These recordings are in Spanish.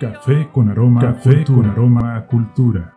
Café con aroma, café con aroma a cultura.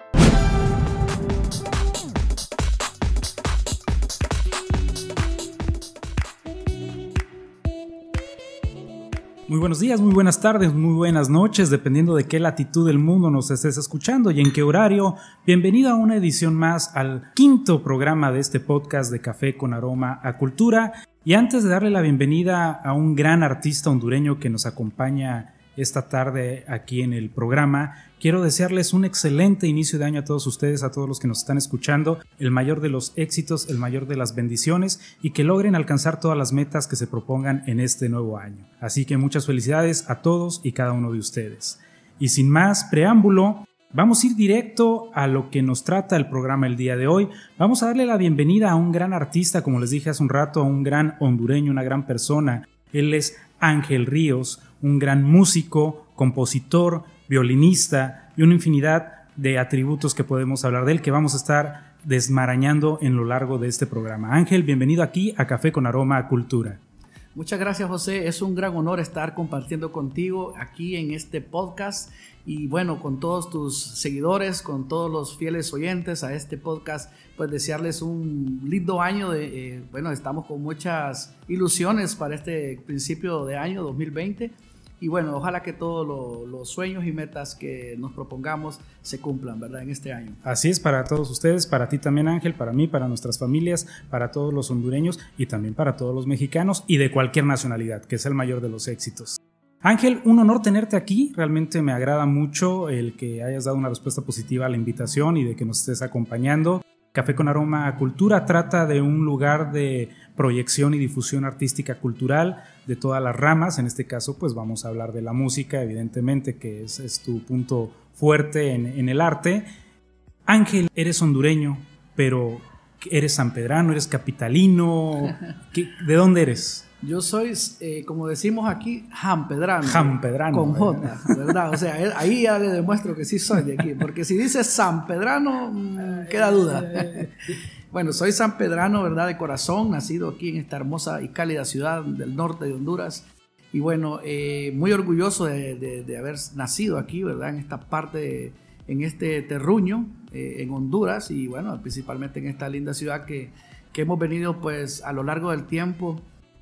Muy buenos días, muy buenas tardes, muy buenas noches, dependiendo de qué latitud del mundo nos estés escuchando y en qué horario. Bienvenido a una edición más al quinto programa de este podcast de Café con Aroma a Cultura. Y antes de darle la bienvenida a un gran artista hondureño que nos acompaña esta tarde aquí en el programa. Quiero desearles un excelente inicio de año a todos ustedes, a todos los que nos están escuchando, el mayor de los éxitos, el mayor de las bendiciones y que logren alcanzar todas las metas que se propongan en este nuevo año. Así que muchas felicidades a todos y cada uno de ustedes. Y sin más preámbulo, Vamos a ir directo a lo que nos trata el programa el día de hoy. Vamos a darle la bienvenida a un gran artista, como les dije hace un rato, a un gran hondureño, una gran persona. Él es Ángel Ríos, un gran músico, compositor, violinista y una infinidad de atributos que podemos hablar de él que vamos a estar desmarañando en lo largo de este programa. Ángel, bienvenido aquí a Café con Aroma a Cultura. Muchas gracias José, es un gran honor estar compartiendo contigo aquí en este podcast y bueno, con todos tus seguidores, con todos los fieles oyentes a este podcast, pues desearles un lindo año. De, eh, bueno, estamos con muchas ilusiones para este principio de año 2020 y bueno, ojalá que todos los sueños y metas que nos propongamos se cumplan, ¿verdad? En este año. Así es para todos ustedes, para ti también Ángel, para mí, para nuestras familias, para todos los hondureños y también para todos los mexicanos y de cualquier nacionalidad, que es el mayor de los éxitos. Ángel, un honor tenerte aquí. Realmente me agrada mucho el que hayas dado una respuesta positiva a la invitación y de que nos estés acompañando. Café con Aroma a Cultura trata de un lugar de proyección y difusión artística cultural de todas las ramas. En este caso, pues vamos a hablar de la música, evidentemente, que es, tu punto fuerte en, el arte. Ángel, eres hondureño, pero eres sanpedrano, eres capitalino. ¿De dónde eres? Yo soy, eh, como decimos aquí, jampedrano. Jampedrano. Con J, ¿verdad? O sea, ahí ya le demuestro que sí soy de aquí. Porque si dices sanpedrano, mm, queda duda. Bueno, soy sanpedrano, ¿verdad? De corazón, nacido aquí en esta hermosa y cálida ciudad del norte de Honduras. Y bueno, eh, muy orgulloso de, haber nacido aquí, ¿verdad? En esta parte, en este terruño, eh, en Honduras. Y bueno, principalmente en esta linda ciudad que, que hemos venido pues a lo largo del tiempo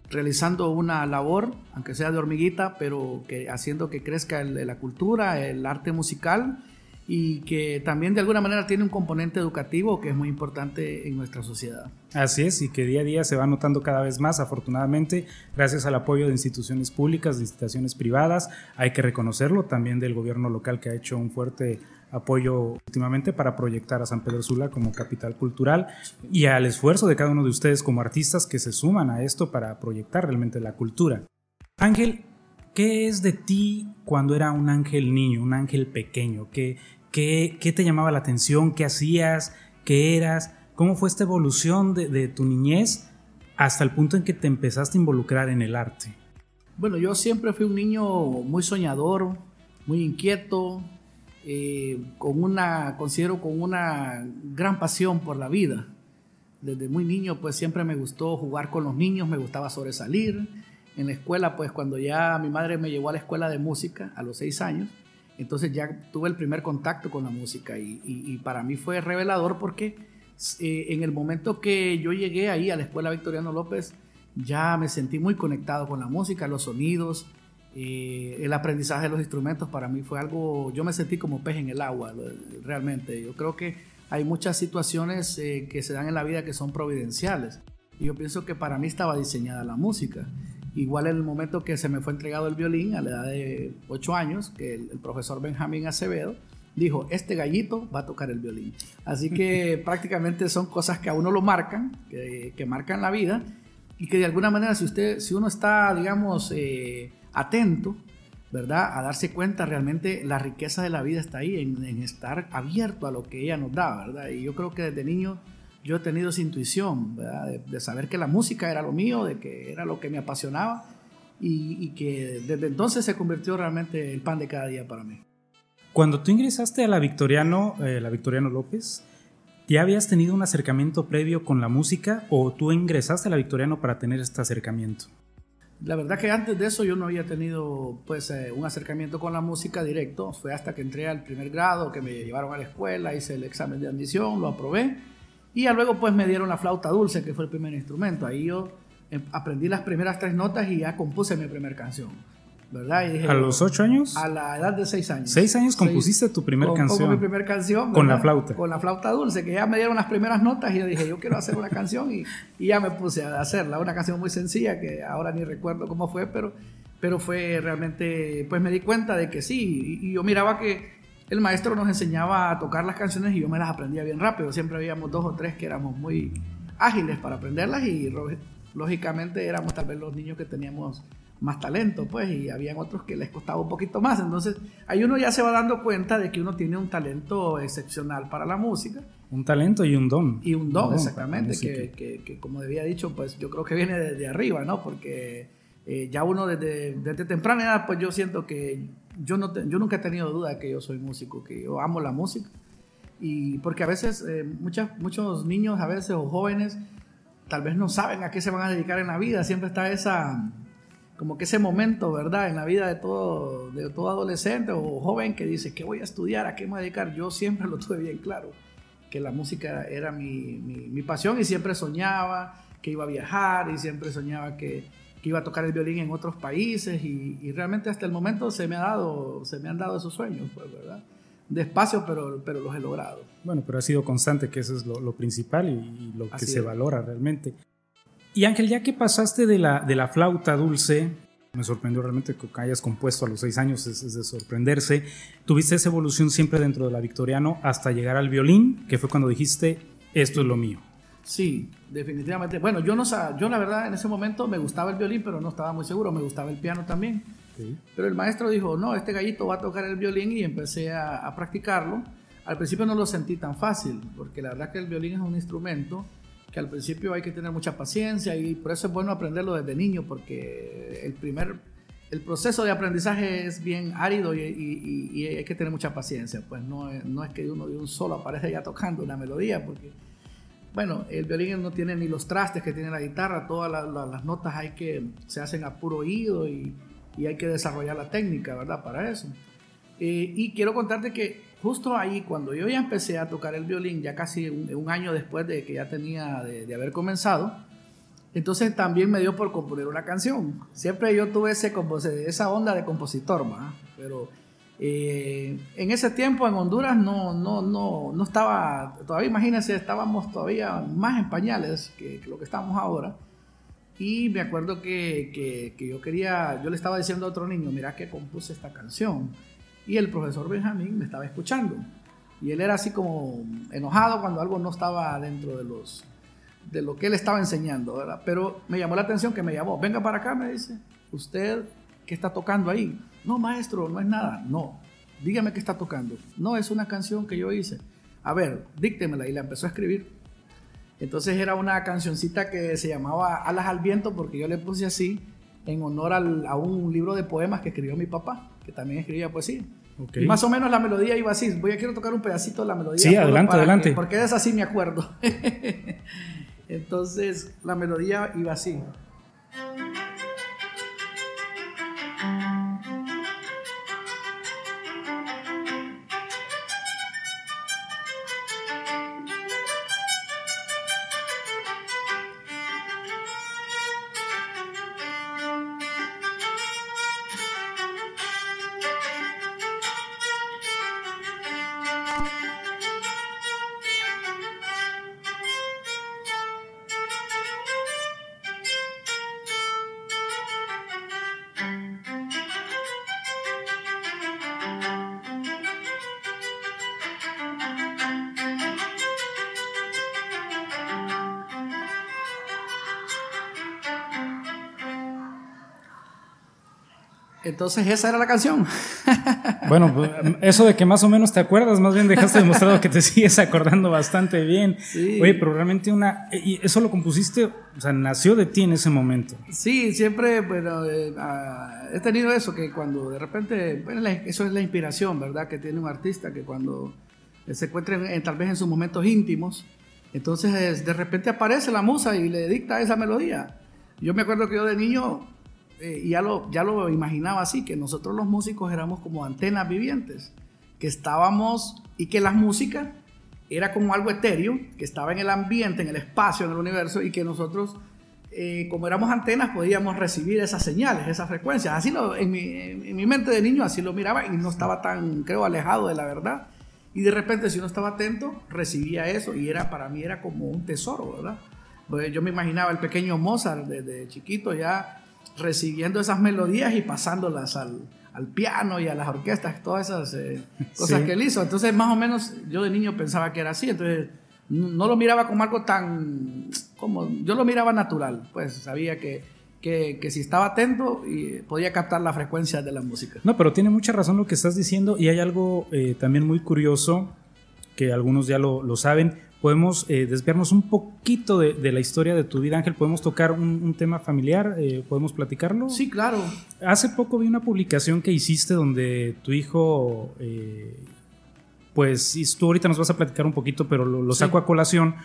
realizando una labor, aunque sea de hormiguita, pero que haciendo que crezca la cultura, el arte musical y que también de alguna manera tiene un componente educativo que es muy importante en nuestra sociedad. Así es, y que día a día se va notando cada vez más, afortunadamente, gracias al apoyo de instituciones públicas, de instituciones privadas, hay que reconocerlo, también del gobierno local que ha hecho un fuerte apoyo últimamente para proyectar a San Pedro Sula como capital cultural y al esfuerzo de cada uno de ustedes como artistas que se suman a esto para proyectar realmente la cultura. Ángel, ¿qué es de ti cuando era un ángel niño, un ángel pequeño? ¿Qué, qué, qué te llamaba la atención? ¿Qué hacías? ¿Qué eras? ¿Cómo fue esta evolución de, de tu niñez hasta el punto en que te empezaste a involucrar en el arte? Bueno, yo siempre fui un niño muy soñador, muy inquieto, eh, con una, considero con una gran pasión por la vida. Desde muy niño pues siempre me gustó jugar con los niños, me gustaba sobresalir. En la escuela pues cuando ya mi madre me llevó a la escuela de música a los seis años, entonces ya tuve el primer contacto con la música y, para mí fue revelador porque eh, en el momento que yo llegué ahí a la escuela Victoriano López, ya me sentí muy conectado con la música, los sonidos, el aprendizaje de los instrumentos para mí fue algo, yo me sentí como pez en el agua, realmente. Yo creo que hay muchas situaciones eh, que se dan en la vida que son providenciales. Y yo pienso que para mí estaba diseñada la música. Igual en el momento que se me fue entregado el violín a la edad de 8 años, que el, profesor Benjamín Acevedo dijo, este gallito va a tocar el violín. Así que prácticamente son cosas que a uno lo marcan, que, que, marcan la vida y que de alguna manera si, usted, si uno está, digamos, eh, atento, ¿verdad? A darse cuenta realmente la riqueza de la vida está ahí, en, estar abierto a lo que ella nos da, ¿verdad? Y yo creo que desde niño yo he tenido esa intuición, ¿verdad? De, saber que la música era lo mío, de que era lo que me apasionaba y, que desde entonces se convirtió realmente el pan de cada día para mí. Cuando tú ingresaste a la Victoriano, eh, la Victoriano López, ¿Ya habías tenido un acercamiento previo con la música o tú ingresaste a la Victoriano para tener este acercamiento? La verdad que antes de eso yo no había tenido pues eh, un acercamiento con la música directo. Fue hasta que entré al primer grado que me llevaron a la escuela, hice el examen de admisión, lo aprobé y ya luego pues me dieron la flauta dulce que fue el primer instrumento. Ahí yo em, aprendí las primeras tres notas y ya compuse mi primera canción. ¿A los ocho años? A la edad de seis años. ¿Seis años compusiste tu primera canción? mi primera canción. Con la flauta. Con la flauta dulce, que ya me dieron las primeras notas y yo dije, yo quiero hacer una canción y, y, ya me puse a hacerla. Una canción muy sencilla que ahora ni recuerdo cómo fue, pero, pero fue realmente, pues me di cuenta de que sí. Y, y yo miraba que el maestro nos enseñaba a tocar las canciones y yo me las aprendía bien rápido. Siempre habíamos dos o tres que éramos muy ágiles para aprenderlas y lógicamente éramos tal vez los niños que teníamos más talento, pues, y habían otros que les costaba un poquito más. Entonces, ahí uno ya se va dando cuenta de que uno tiene un talento excepcional para la música. Un talento y un don. Y un don, exactamente, que, que, como había dicho, pues yo creo que viene desde arriba, ¿no? Porque eh, ya uno desde, desde, temprana edad, pues yo siento que yo, no yo nunca he tenido duda de que yo soy músico, que yo amo la música. Y porque a veces eh, muchas, muchos niños, a veces, o jóvenes, tal vez no saben a qué se van a dedicar en la vida. Siempre está esa como que ese momento, ¿verdad? En la vida de todo, de todo adolescente o joven que dice, ¿qué voy a estudiar? ¿A qué me voy a dedicar? Yo siempre lo tuve bien claro, que la música era mi, mi, pasión y siempre soñaba que iba a viajar y siempre soñaba que, que iba a tocar el violín en otros países y, y, realmente hasta el momento se me, ha dado, se me han dado esos sueños, pues, ¿verdad? Despacio, pero, pero los he logrado. Bueno, pero ha sido constante, que eso es lo, lo principal y, lo que se valora realmente. Y Ángel, ya que pasaste de la, de la flauta dulce, me sorprendió realmente que hayas compuesto a los seis años, es, de sorprenderse. Tuviste esa evolución siempre dentro de la Victoriano hasta llegar al violín, que fue cuando dijiste, esto es lo mío. Sí, definitivamente. Bueno, yo no yo la verdad en ese momento me gustaba el violín, pero no estaba muy seguro, me gustaba el piano también. Pero el maestro dijo, no, este gallito va a tocar el violín y empecé a, a practicarlo. Al principio no lo sentí tan fácil, porque la verdad que el violín es un instrumento que al principio hay que tener mucha paciencia y por eso es bueno aprenderlo desde niño, porque el primer, el proceso de aprendizaje es bien árido y, hay que tener mucha paciencia, pues no, no es que uno de un solo aparece ya tocando una melodía, porque, bueno, el violín no tiene ni los trastes que tiene la guitarra, todas las notas hay que, se hacen a puro oído y, hay que desarrollar la técnica, ¿verdad? Para eso. Eh, y quiero contarte que justo ahí, cuando yo ya empecé a tocar el violín, ya casi un, año después de que ya tenía de, haber comenzado, entonces también me dio por componer una canción. Siempre yo tuve ese, esa onda de compositor, pero eh, en ese tiempo en Honduras no, no, no, no estaba, todavía imagínense, estábamos todavía más en pañales que, lo que estamos ahora. Y me acuerdo que, que, que, yo quería, yo le estaba diciendo a otro niño, mira que compuse esta canción y el profesor Benjamín me estaba escuchando. Y él era así como enojado cuando algo no estaba dentro de los de lo que él estaba enseñando, ¿verdad? Pero me llamó la atención que me llamó, venga para acá, me dice, ¿usted qué está tocando ahí? No, maestro, no es nada. No, dígame qué está tocando. No, es una canción que yo hice. A ver, díctemela. Y la empezó a escribir. Entonces era una cancioncita que se llamaba Alas al Viento porque yo le puse así en honor a un libro de poemas que escribió mi papá que también escribía poesía. Y más o menos la melodía iba así. Voy a quiero tocar un pedacito de la melodía. Sí, adelante, adelante. porque es así, me acuerdo. Entonces, la melodía iba así. Entonces esa era la canción. Bueno, pues, eso de que más o menos te acuerdas, más bien dejaste demostrado que te sigues acordando bastante bien. Sí. Oye, pero realmente una... ¿Y eso lo compusiste? O sea, nació de ti en ese momento. Sí, siempre, bueno, eh, ah, he tenido eso, que cuando de repente, bueno, eso es la inspiración, ¿verdad? Que tiene un artista, que cuando se encuentra tal vez en sus momentos íntimos. Entonces de repente aparece la musa y le dicta esa melodía. Yo me acuerdo que yo de niño eh, ya, lo, ya lo imaginaba así, que nosotros los músicos éramos como antenas vivientes, que estábamos y que la música era como algo etéreo, que estaba en el ambiente, en el espacio, en el universo, y que nosotros, eh, como éramos antenas, podíamos recibir esas señales, esas frecuencias. Así lo, en, mi, en mi mente de niño así lo miraba y no estaba tan, creo, alejado de la verdad. Y de repente, si uno estaba atento, recibía eso y era para mí era como un tesoro, ¿verdad? Pues yo me imaginaba el pequeño Mozart desde chiquito ya recibiendo esas melodías y pasándolas al, al piano y a las orquestas, todas esas eh, cosas que él hizo. Entonces, más o menos, yo de niño pensaba que era así. Entonces, no, lo miraba como algo tan. como Yo lo miraba natural. Pues sabía que, que, que si estaba atento y podía captar la frecuencia de la música. No, pero tiene mucha razón lo que estás diciendo. Y hay algo eh, también muy curioso que algunos ya lo, lo saben podemos eh, desviarnos un poquito de, la historia de tu vida, Ángel. ¿Podemos tocar un, tema familiar? Eh, ¿Podemos platicarlo? Sí, claro. Hace poco vi una publicación que hiciste donde tu hijo, eh, pues, y tú ahorita nos vas a platicar un poquito, pero lo, saco a colación.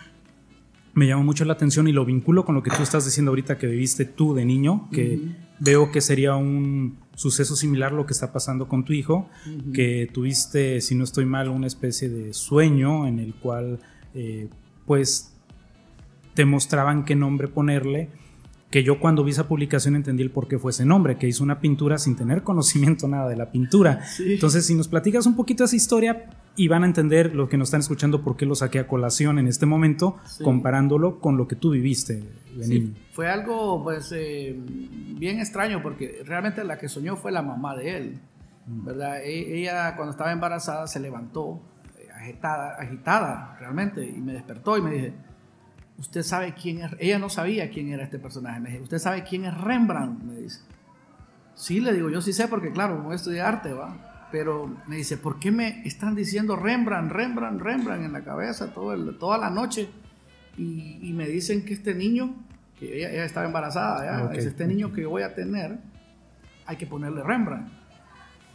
Me llamó mucho la atención y lo vinculo con lo que tú estás diciendo ahorita que viviste tú de niño, que veo que sería un suceso similar lo que está pasando con tu hijo, que tuviste, si no estoy mal, una especie de sueño en el cual eh, pues te mostraban qué nombre ponerle, que yo cuando vi esa publicación entendí el por qué fue ese nombre, que hizo una pintura sin tener conocimiento nada de la pintura. Entonces, si nos platicas un poquito esa historia y van a entender los que nos están escuchando por qué lo saqué a colación en este momento, comparándolo con lo que tú viviste Fue algo pues eh, bien extraño porque realmente la que soñó fue la mamá de él, mm. ¿verdad? E, ella cuando estaba embarazada se levantó agitada, agitada realmente, y me despertó y me dije, usted sabe quién es, ella no sabía quién era este personaje, me dije, usted sabe quién es Rembrandt, me dice. Sí, le digo, yo sí sé porque claro, voy a estudiar arte, va. Pero me dice, ¿por qué me están diciendo Rembrandt, Rembrandt, Rembrandt en la cabeza todo el, toda la noche? Y, me dicen que este niño, que ella, estaba embarazada, ¿ya? este niño que voy a tener, hay que ponerle Rembrandt.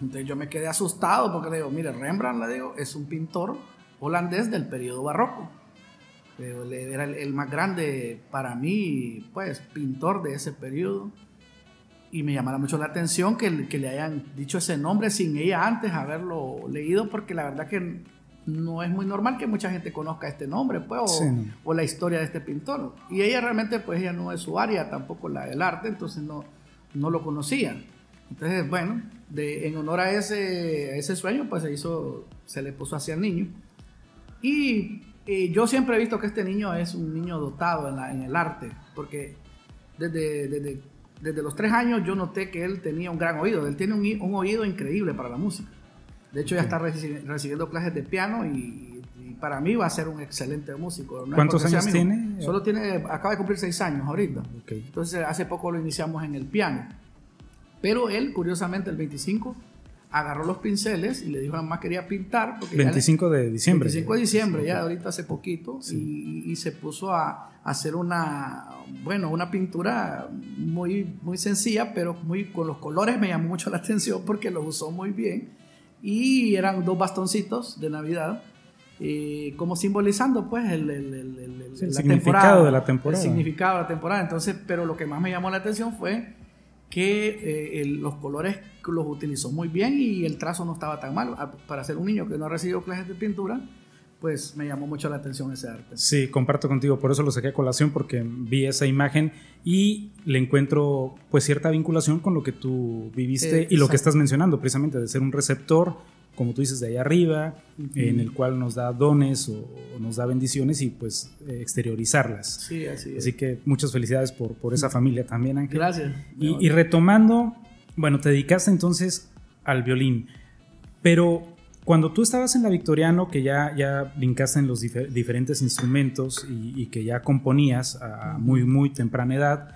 Entonces yo me quedé asustado porque le digo, mire, Rembrandt, le digo, es un pintor holandés del periodo barroco. Era el, más grande para mí, pues, pintor de ese periodo. Y me llamaba mucho la atención que, que le hayan dicho ese nombre sin ella antes haberlo leído, porque la verdad que no es muy normal que mucha gente conozca este nombre, pues, o, o, la historia de este pintor. Y ella realmente, pues, ella no es su área, tampoco la del arte, entonces no, no lo conocía. Entonces, bueno, de, en honor a ese, ese sueño, pues se hizo, se le puso hacia el niño. Y yo siempre he visto que este niño es un niño dotado en, la, en el arte, porque desde, desde, desde, los tres años yo noté que él tenía un gran oído, él tiene un, un oído increíble para la música. De hecho, ya está recibiendo clases de piano y, para mí va a ser un excelente músico. ¿Cuántos años tiene? Solo tiene, acaba de cumplir seis años ahorita. Entonces, hace poco lo iniciamos en el piano. Pero él, curiosamente, el 25, agarró los pinceles y le dijo a mamá quería pintar. Porque 25 de diciembre. 25 de diciembre, ya ahorita hace poquito, y, se puso a, hacer una, bueno, una pintura muy, muy sencilla, pero muy, con los colores me llamó mucho la atención porque los usó muy bien. Y eran dos bastoncitos de Navidad. Eh, como simbolizando pues el, significado de la temporada. El significado de la temporada. Entonces, pero lo que más me llamó la atención fue que eh, los colores los utilizó muy bien y el trazo no estaba tan mal. Para ser un niño que no ha recibido clases de pintura, pues me llamó mucho la atención ese arte. Sí, comparto contigo, por eso lo saqué a colación, porque vi esa imagen y le encuentro pues cierta vinculación con lo que tú viviste y lo que estás mencionando, precisamente de ser un receptor como tú dices, de ahí arriba, en el cual nos da dones o, nos da bendiciones y pues eh, exteriorizarlas. Sí, así Así que muchas felicidades por, por esa familia también, Ángel. Gracias. Y, retomando, bueno, te dedicaste entonces al violín, pero cuando tú estabas en la Victoriano, que ya, ya brincaste en los diferentes instrumentos y, y, que ya componías a muy, muy temprana edad,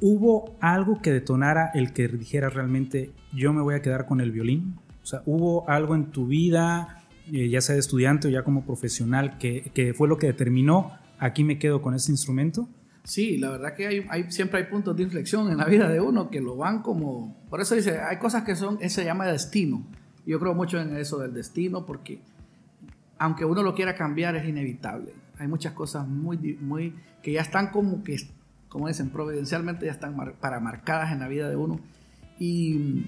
¿hubo algo que detonara el que dijeras realmente, yo me voy a quedar con el violín? O sea, ¿hubo algo en tu vida, eh, ya sea de estudiante o ya como profesional, que, fue lo que determinó, aquí me quedo con ese instrumento? Sí, la verdad que hay, siempre hay puntos de inflexión en la vida de uno que lo van como... Por eso dice, hay cosas que son, se llama destino. Yo creo mucho en eso del destino porque aunque uno lo quiera cambiar, es inevitable. Hay muchas cosas muy, muy que ya están como que, como dicen, providencialmente ya están para marcadas en la vida de uno. Y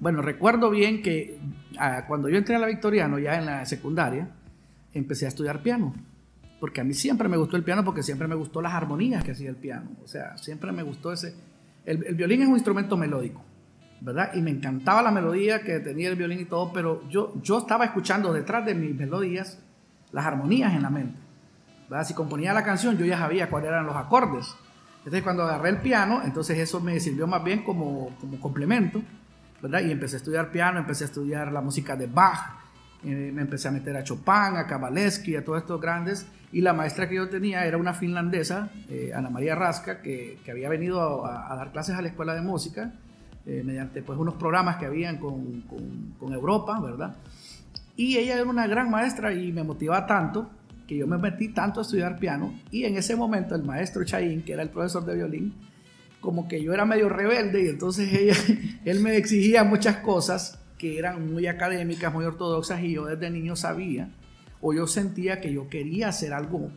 bueno, recuerdo bien que ah, cuando yo entré a la Victoriano, ya en la secundaria, empecé a estudiar piano. Porque a mí siempre me gustó el piano, porque siempre me gustó las armonías que hacía el piano. O sea, siempre me gustó ese... El, el violín es un instrumento melódico. ¿verdad? Y me encantaba la melodía que tenía el violín y todo, pero yo, yo estaba escuchando detrás de mis melodías las armonías en la mente. ¿verdad? Si componía la canción, yo ya sabía cuáles eran los acordes. Entonces, cuando agarré el piano, entonces eso me sirvió más bien como, como complemento, ¿verdad? Y empecé a estudiar piano, empecé a estudiar la música de Bach, eh, me empecé a meter a Chopin, a Kabalevsky, a todos estos grandes, y la maestra que yo tenía era una finlandesa, eh, Ana María Rasca, que, que había venido a, a, dar clases a la escuela de música, eh, mediante pues unos programas que habían con, con, Europa, ¿verdad? Y ella era una gran maestra y me motivaba tanto que yo me metí tanto a estudiar piano y en ese momento el maestro Chaín, que era el profesor de violín, como que yo era medio rebelde y entonces él me exigía muchas cosas que eran muy académicas, muy ortodoxas y yo desde niño sabía o yo sentía que yo quería hacer algo.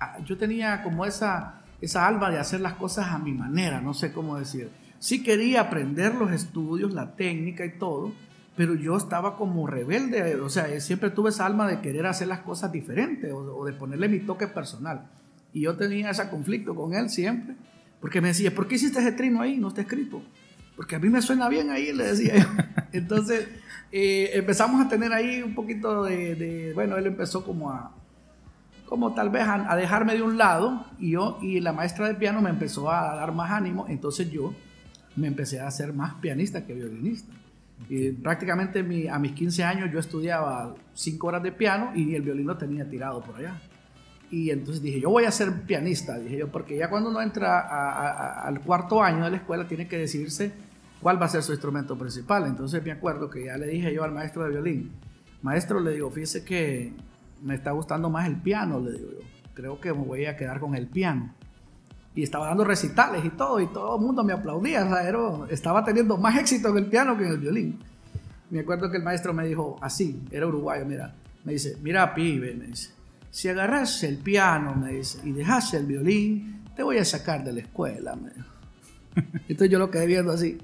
Ah, yo tenía como esa, esa alma de hacer las cosas a mi manera, no sé cómo decir sí quería aprender los estudios, la técnica y todo, pero yo estaba como rebelde, o sea, siempre tuve esa alma de querer hacer las cosas diferentes o, de ponerle mi toque personal. Y yo tenía ese conflicto con él siempre, porque me decía, ¿por qué hiciste ese trino ahí? No está escrito. Porque a mí me suena bien ahí, le decía yo. Entonces eh, empezamos a tener ahí un poquito de, bueno, él empezó como a, como tal vez a, a dejarme de un lado y yo, y la maestra de piano me empezó a dar más ánimo, entonces yo me empecé a ser más pianista que violinista. Y prácticamente a mis 15 años yo estudiaba 5 horas de piano y el violín lo tenía tirado por allá. Y entonces dije, yo voy a ser pianista, dije yo, porque ya cuando uno entra al cuarto año de la escuela tiene que decidirse cuál va a ser su instrumento principal. Entonces me acuerdo que ya le dije yo al maestro de violín, maestro, le digo, fíjese que me está gustando más el piano, le digo yo, creo que me voy a quedar con el piano y estaba dando recitales y todo, y todo el mundo me aplaudía, estaba teniendo más éxito en el piano que en el violín. Me acuerdo que el maestro me dijo así, era uruguayo, mira, me dice, mira pibe, me dice, si agarras el piano, me dice, y dejas el violín, te voy a sacar de la escuela, me dijo. Entonces yo lo quedé viendo así,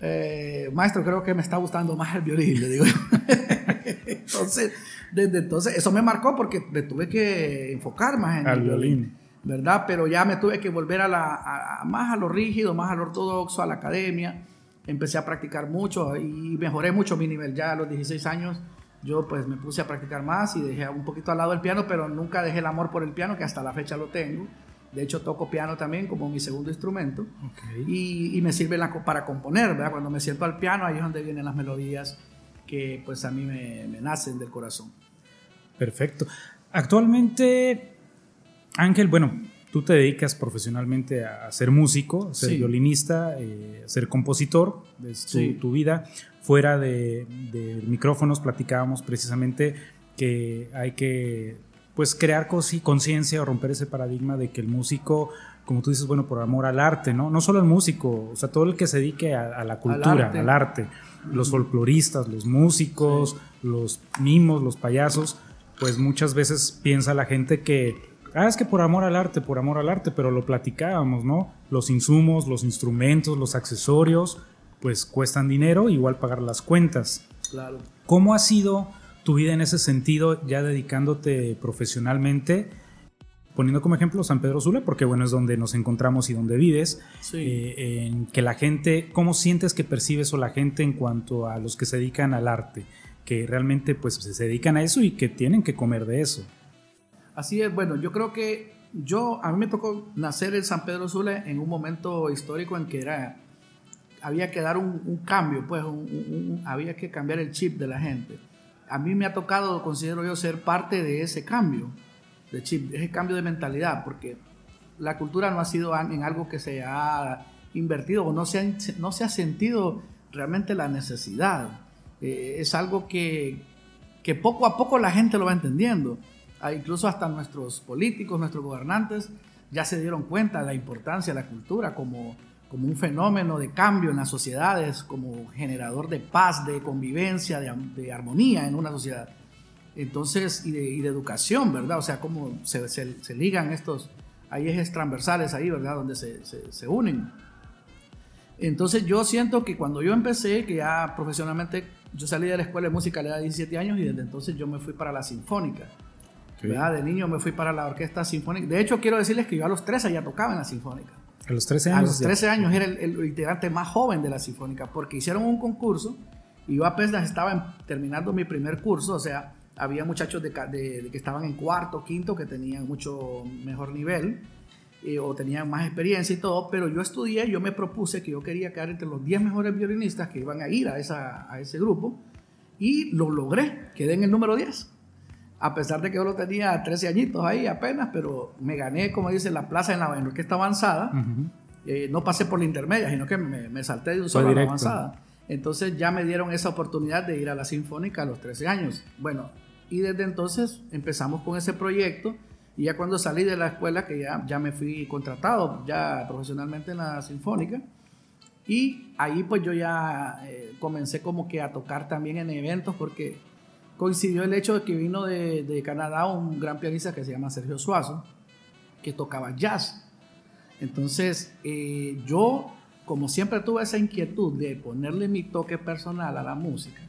eh, maestro, creo que me está gustando más el violín, le digo. entonces, desde entonces, eso me marcó porque me tuve que enfocar más en el violín ¿verdad? Pero ya me tuve que volver a la, más a lo rígido, más a lo ortodoxo, a la academia. Empecé a practicar mucho y mejoré mucho mi nivel. Ya a los 16 años yo pues me puse a practicar más y dejé un poquito al lado el piano, pero nunca dejé el amor por el piano, que hasta la fecha lo tengo. De hecho, toco piano también como mi segundo instrumento. Y, y, me sirve para componer, ¿verdad? Cuando me siento al piano, ahí es donde vienen las melodías que pues a mí me, me nacen del corazón. Perfecto. Actualmente Ángel, bueno, tú te dedicas profesionalmente a ser músico, a ser violinista, eh, a ser compositor, es tu, vida. Fuera de, micrófonos platicábamos precisamente que hay que pues crear conciencia o romper ese paradigma de que el músico, como tú dices, bueno, por amor al arte, ¿no? No solo el músico, o sea, todo el que se dedique a, la cultura, al arte, los folcloristas, los músicos, los mimos, los payasos, pues muchas veces piensa la gente que Ah, es que por amor al arte, por amor al arte, pero lo platicábamos, ¿no? Los insumos, los instrumentos, los accesorios, pues cuestan dinero, igual pagar las cuentas. Claro. ¿Cómo ha sido tu vida en ese sentido, ya dedicándote profesionalmente? Poniendo como ejemplo San Pedro Sula, porque bueno, es donde nos encontramos y donde vives. Sí. Eh, en que la gente, ¿cómo sientes que percibes o la gente en cuanto a los que se dedican al arte? Que realmente pues se dedican a eso y que tienen que comer de eso. Así es, bueno, yo creo que yo, a mí me tocó nacer en San Pedro Sula en un momento histórico en que era, había que dar un, cambio, pues había que cambiar el chip de la gente. A mí me ha tocado, considero yo, ser parte de ese cambio de chip, de ese cambio de mentalidad, porque la cultura no ha sido en algo que se ha invertido o no se ha, no se ha sentido realmente la necesidad. Eh, es algo que, que poco a poco la gente lo va entendiendo incluso hasta nuestros políticos, nuestros gobernantes, ya se dieron cuenta de la importancia de la cultura como, como un fenómeno de cambio en las sociedades, como generador de paz, de convivencia, de, armonía en una sociedad. Entonces, y de, educación, ¿verdad? O sea, cómo se, se, ligan estos, hay ejes transversales ahí, ¿verdad? Donde se, se, unen. Entonces yo siento que cuando yo empecé, que ya profesionalmente, yo salí de la escuela de música a la edad de 17 años y desde entonces yo me fui para la sinfónica. ¿verdad? De niño me fui para la orquesta sinfónica. De hecho, quiero decirles que yo a los 13 ya tocaba en la sinfónica. A los 13 años. A los 13 años era el, el, integrante más joven de la sinfónica porque hicieron un concurso y yo apenas estaba terminando mi primer curso, o sea, había muchachos de, que estaban en cuarto, quinto, que tenían mucho mejor nivel eh, o tenían más experiencia y todo, pero yo estudié, yo me propuse que yo quería quedar entre los 10 mejores violinistas que iban a ir a, esa, a ese grupo y lo logré, quedé en el número 10. A pesar de que yo lo tenía 13 añitos ahí apenas, pero me gané, como dice, la plaza en la orquesta avanzada. Eh, no pasé por la intermedia, sino que me, salté de un solo a la avanzada. Entonces ya me dieron esa oportunidad de ir a la Sinfónica a los 13 años. Bueno, y desde entonces empezamos con ese proyecto y ya cuando salí de la escuela, que ya, ya me fui contratado ya profesionalmente en la Sinfónica, y ahí pues yo ya eh, comencé como que a tocar también en eventos porque coincidió el hecho de que vino de, de Canadá un gran pianista que se llama Sergio Suazo, que tocaba jazz. Entonces eh, yo, como siempre tuve esa inquietud de ponerle mi toque personal a la música,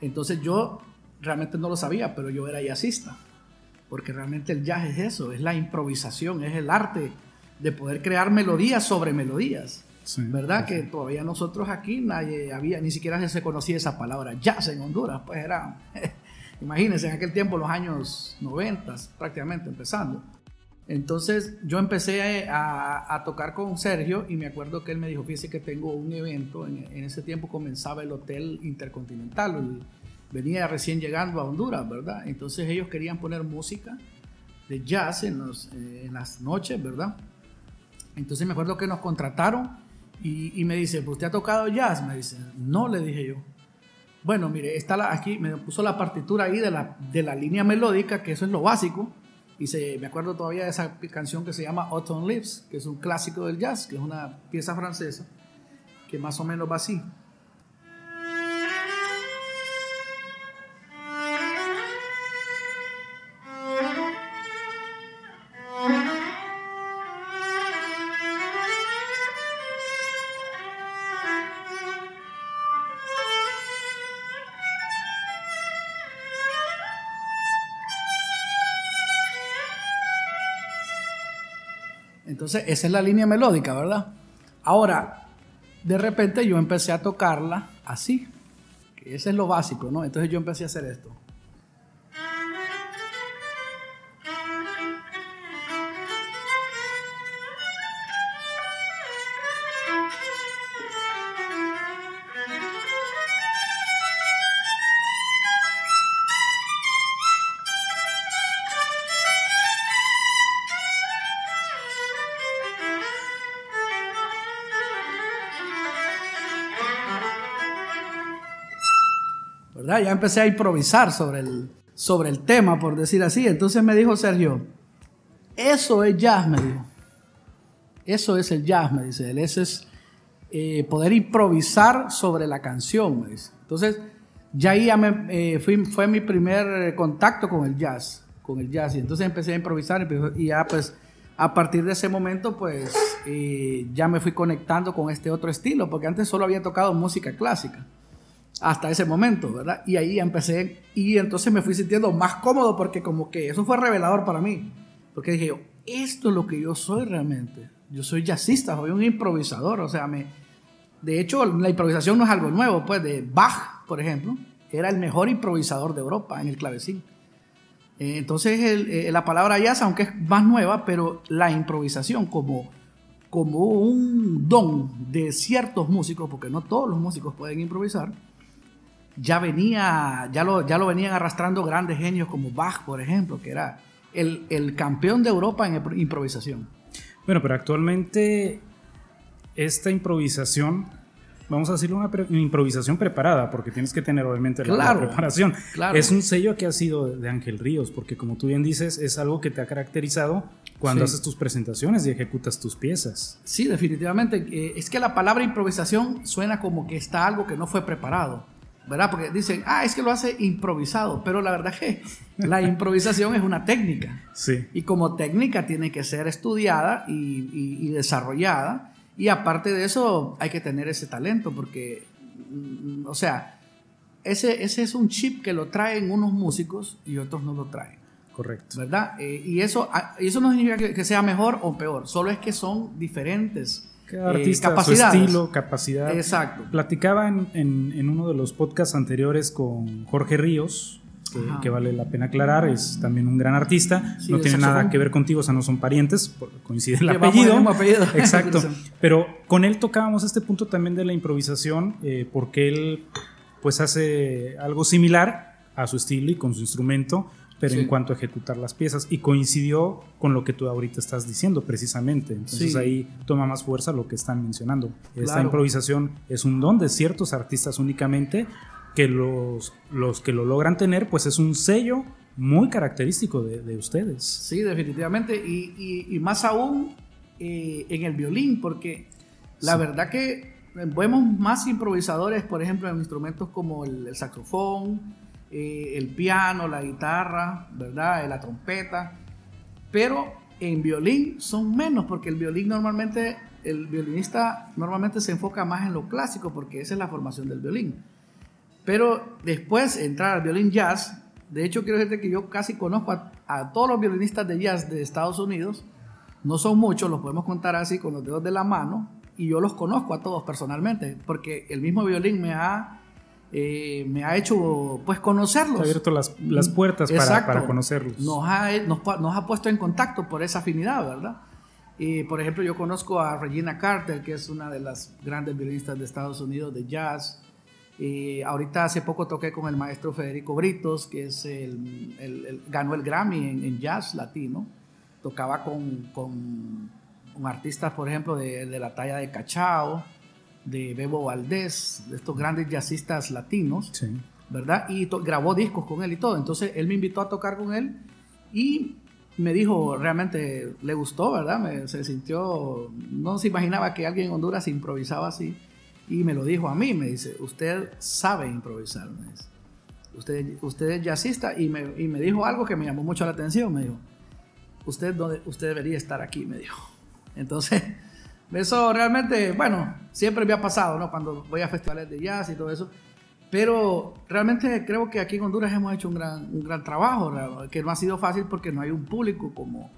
entonces yo realmente no lo sabía, pero yo era jazzista. Porque realmente el jazz es eso, es la improvisación, es el arte de poder crear melodías sobre melodías. ¿Verdad? Que todavía nosotros aquí nadie había, ni siquiera se conocía esa palabra jazz en Honduras. Pues era, imagínense, en aquel tiempo, los años 90, prácticamente empezando. Entonces yo empecé a, a, tocar con Sergio y me acuerdo que él me dijo, fíjese que tengo un evento, en, en ese tiempo comenzaba el Hotel Intercontinental, el, venía recién llegando a Honduras, ¿verdad? Entonces ellos querían poner música de jazz en, los, eh, en las noches, ¿verdad? Entonces me acuerdo que nos contrataron y, me dice, ¿usted ha tocado jazz? Me dice, no, le dije yo. Bueno, mire, está aquí, me puso la partitura ahí de la, de la línea melódica, que eso es lo básico. Y se, me acuerdo todavía de esa canción que se llama Autumn Leaves, que es un clásico del jazz, que es una pieza francesa, que más o menos va así. Entonces, esa es la línea melódica, ¿verdad? Ahora, de repente yo empecé a tocarla así. Ese es lo básico, ¿no? Entonces yo empecé a hacer esto. Ya empecé a improvisar sobre el, sobre el tema, por decir así. Entonces me dijo Sergio, eso es jazz, me dijo. Eso es el jazz, me dice él. Eso es eh, poder improvisar sobre la canción, me dice. Entonces, ya ahí ya me, eh, fue mi primer contacto con el jazz, con el jazz. Y entonces empecé a improvisar y ya pues a partir de ese momento pues eh, ya me fui conectando con este otro estilo, porque antes solo había tocado música clásica hasta ese momento, ¿verdad? Y ahí empecé y entonces me fui sintiendo más cómodo porque como que eso fue revelador para mí, porque dije yo, esto es lo que yo soy realmente. Yo soy jazzista, soy un improvisador, o sea, me de hecho la improvisación no es algo nuevo, pues de Bach, por ejemplo, era el mejor improvisador de Europa en el clavecín. Eh, entonces eh, la palabra jazz, aunque es más nueva, pero la improvisación como como un don de ciertos músicos, porque no todos los músicos pueden improvisar, ya venía, ya lo, ya lo venían arrastrando grandes genios como Bach, por ejemplo, que era el, el campeón de Europa en improvisación. Bueno, pero actualmente esta improvisación, vamos a decirle una, improvisación preparada, porque tienes que tener obviamente la, preparación. Es un sello que ha sido de Ángel Ríos, porque como tú bien dices, es algo que te ha caracterizado cuando haces tus presentaciones y ejecutas tus piezas. Sí, definitivamente. Eh, es que la palabra improvisación suena como que está algo que no fue preparado ¿verdad? Porque dicen, ah, es que lo hace improvisado, pero la verdad es que la improvisación es una técnica. Sí. Y como técnica tiene que ser estudiada y, y- y desarrollada. Y aparte de eso, hay que tener ese talento, porque, mm, o sea, ese, ese es un chip que lo traen unos músicos y otros no lo traen. Correcto. ¿verdad? Eh, y eso, ah, eso no significa que, que sea mejor o peor, solo es que son diferentes Cada eh, artista, su estilo, capacidad. Exacto. Platicaba en, en- en uno de los podcasts anteriores con Jorge Ríos, que, vale la pena aclarar, es también un gran artista, Sí, no tiene nada que ver contigo, o sea, no son parientes, coincide el apellido. Exacto. Pero con él tocábamos este punto también de la improvisación, eh, porque él pues hace algo similar a su estilo y con su instrumento, pero Sí. en cuanto a ejecutar las piezas. Y coincidió con lo que tú ahorita estás diciendo, precisamente. Entonces Sí. ahí toma más fuerza lo que están mencionando. Esta Claro. improvisación es un don de ciertos artistas únicamente, que los, los que lo logran tener, pues es un sello muy característico de, de ustedes. Sí, definitivamente. Y, y- y más aún eh, en el violín, porque la Sí. verdad que vemos más improvisadores, por ejemplo, en instrumentos como el, el saxofón, eh, el piano, la guitarra, ¿verdad? Eh, La trompeta. Pero en violín son menos, porque el violín normalmente, el violinista normalmente se enfoca más en lo clásico, porque esa es la formación del violín. Pero después entrar al violín jazz, de hecho quiero decirte que yo casi conozco a, a todos los violinistas de jazz de Estados Unidos, no son muchos, los podemos contar así con los dedos de la mano, y yo los conozco a todos personalmente, porque el mismo violín me ha, eh, me ha hecho pues conocerlos. Ha abierto las, las puertas para, para conocerlos. Nos ha, nos, nos ha puesto en contacto por esa afinidad, ¿verdad? Y, por ejemplo, yo conozco a Regina Carter, que es una de las grandes violinistas de Estados Unidos de jazz. Y ahorita hace poco toqué con el maestro Federico Britos, que es el, el- el- ganó el Grammy en, en jazz latino. Tocaba con, con, con artistas, por ejemplo, de, de la talla de Cachao, de Bebo Valdés, de estos grandes jazzistas latinos. Sí. ¿verdad? Y grabó discos con él y todo. Entonces él me invitó a tocar con él y me dijo, realmente le gustó, ¿verdad? Me- se sintió, no se imaginaba que alguien en Honduras improvisaba así. Y me lo dijo a mí, me dice, usted sabe improvisar, me dice. Usted, usted es jazzista y me, y me dijo algo que me llamó mucho la atención, me dijo, usted, usted debería estar aquí, me dijo. Entonces, eso realmente, bueno, siempre me ha pasado, ¿no? Cuando voy a festivales de jazz y todo eso. Pero realmente creo que aquí en Honduras hemos hecho un gran, un gran trabajo, ¿verdad? que no ha sido fácil porque no hay un público como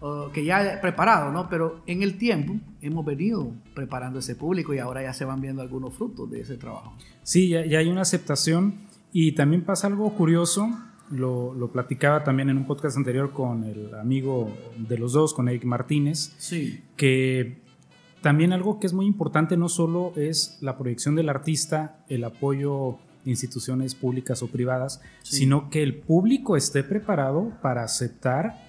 uh, que ya preparado, ¿no? Pero en el tiempo hemos venido preparando ese público y ahora ya se van viendo algunos frutos de ese trabajo. Sí, ya, ya hay una aceptación y también pasa algo curioso, lo, lo platicaba también en un podcast anterior con el amigo de los dos, con Eric Martínez, Sí, que también algo que es muy importante no solo es la proyección del artista, el apoyo de instituciones públicas o privadas, Sí. sino que el público esté preparado para aceptar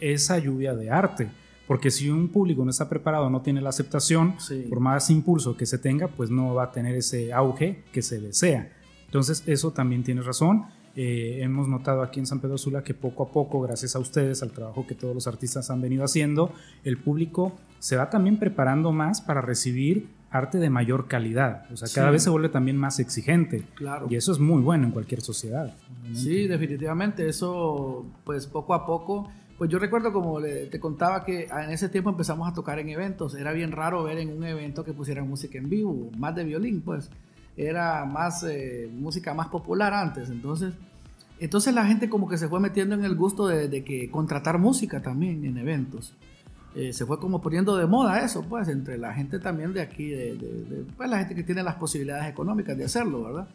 esa lluvia de arte. Porque si un público no está preparado, no tiene la aceptación, Sí. por más impulso que se tenga, pues no va a tener ese auge que se desea. Entonces, eso también tiene razón. Eh, hemos notado aquí en San Pedro Sula que poco a poco, gracias a ustedes, al trabajo que todos los artistas han venido haciendo, el público se va también preparando más para recibir arte de mayor calidad. O sea, cada Sí. vez se vuelve también más exigente. claro. Y eso es muy bueno en cualquier sociedad. obviamente. Sí, definitivamente. Eso, pues poco a poco. Pues yo recuerdo, como te contaba, que en ese tiempo empezamos a tocar en eventos. Era bien raro ver en un evento que pusieran música en vivo, más de violín, pues. Era más eh, música más popular antes. Entonces, entonces la gente como que se fue metiendo en el gusto de, de que contratar música también en eventos. Eh, se fue como poniendo de moda eso, pues, entre la gente también de aquí, de, de- de- pues, la gente que tiene las posibilidades económicas de hacerlo, ¿verdad?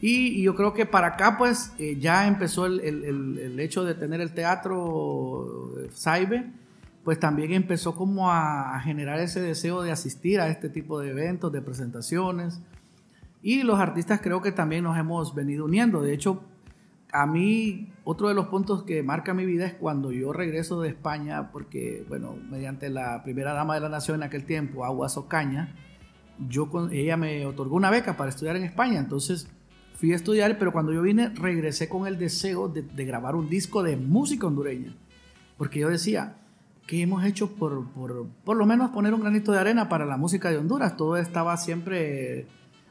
Y, y yo creo que para acá, pues, eh, ya empezó el, el- el- hecho de tener el teatro eh, Saibe, pues también empezó como a generar ese deseo de asistir a este tipo de eventos, de presentaciones. Y los artistas creo que también nos hemos venido uniendo. De hecho, a mí, otro de los puntos que marca mi vida es cuando yo regreso de España, porque, bueno, mediante la primera dama de la nación en aquel tiempo, Aguas Ocaña, yo con, ella me otorgó una beca para estudiar en España. Entonces fui a estudiar, pero cuando yo vine, regresé con el deseo de, de grabar un disco de música hondureña. Porque yo decía, ¿qué hemos hecho por, por, por lo menos poner un granito de arena para la música de Honduras? Todo estaba siempre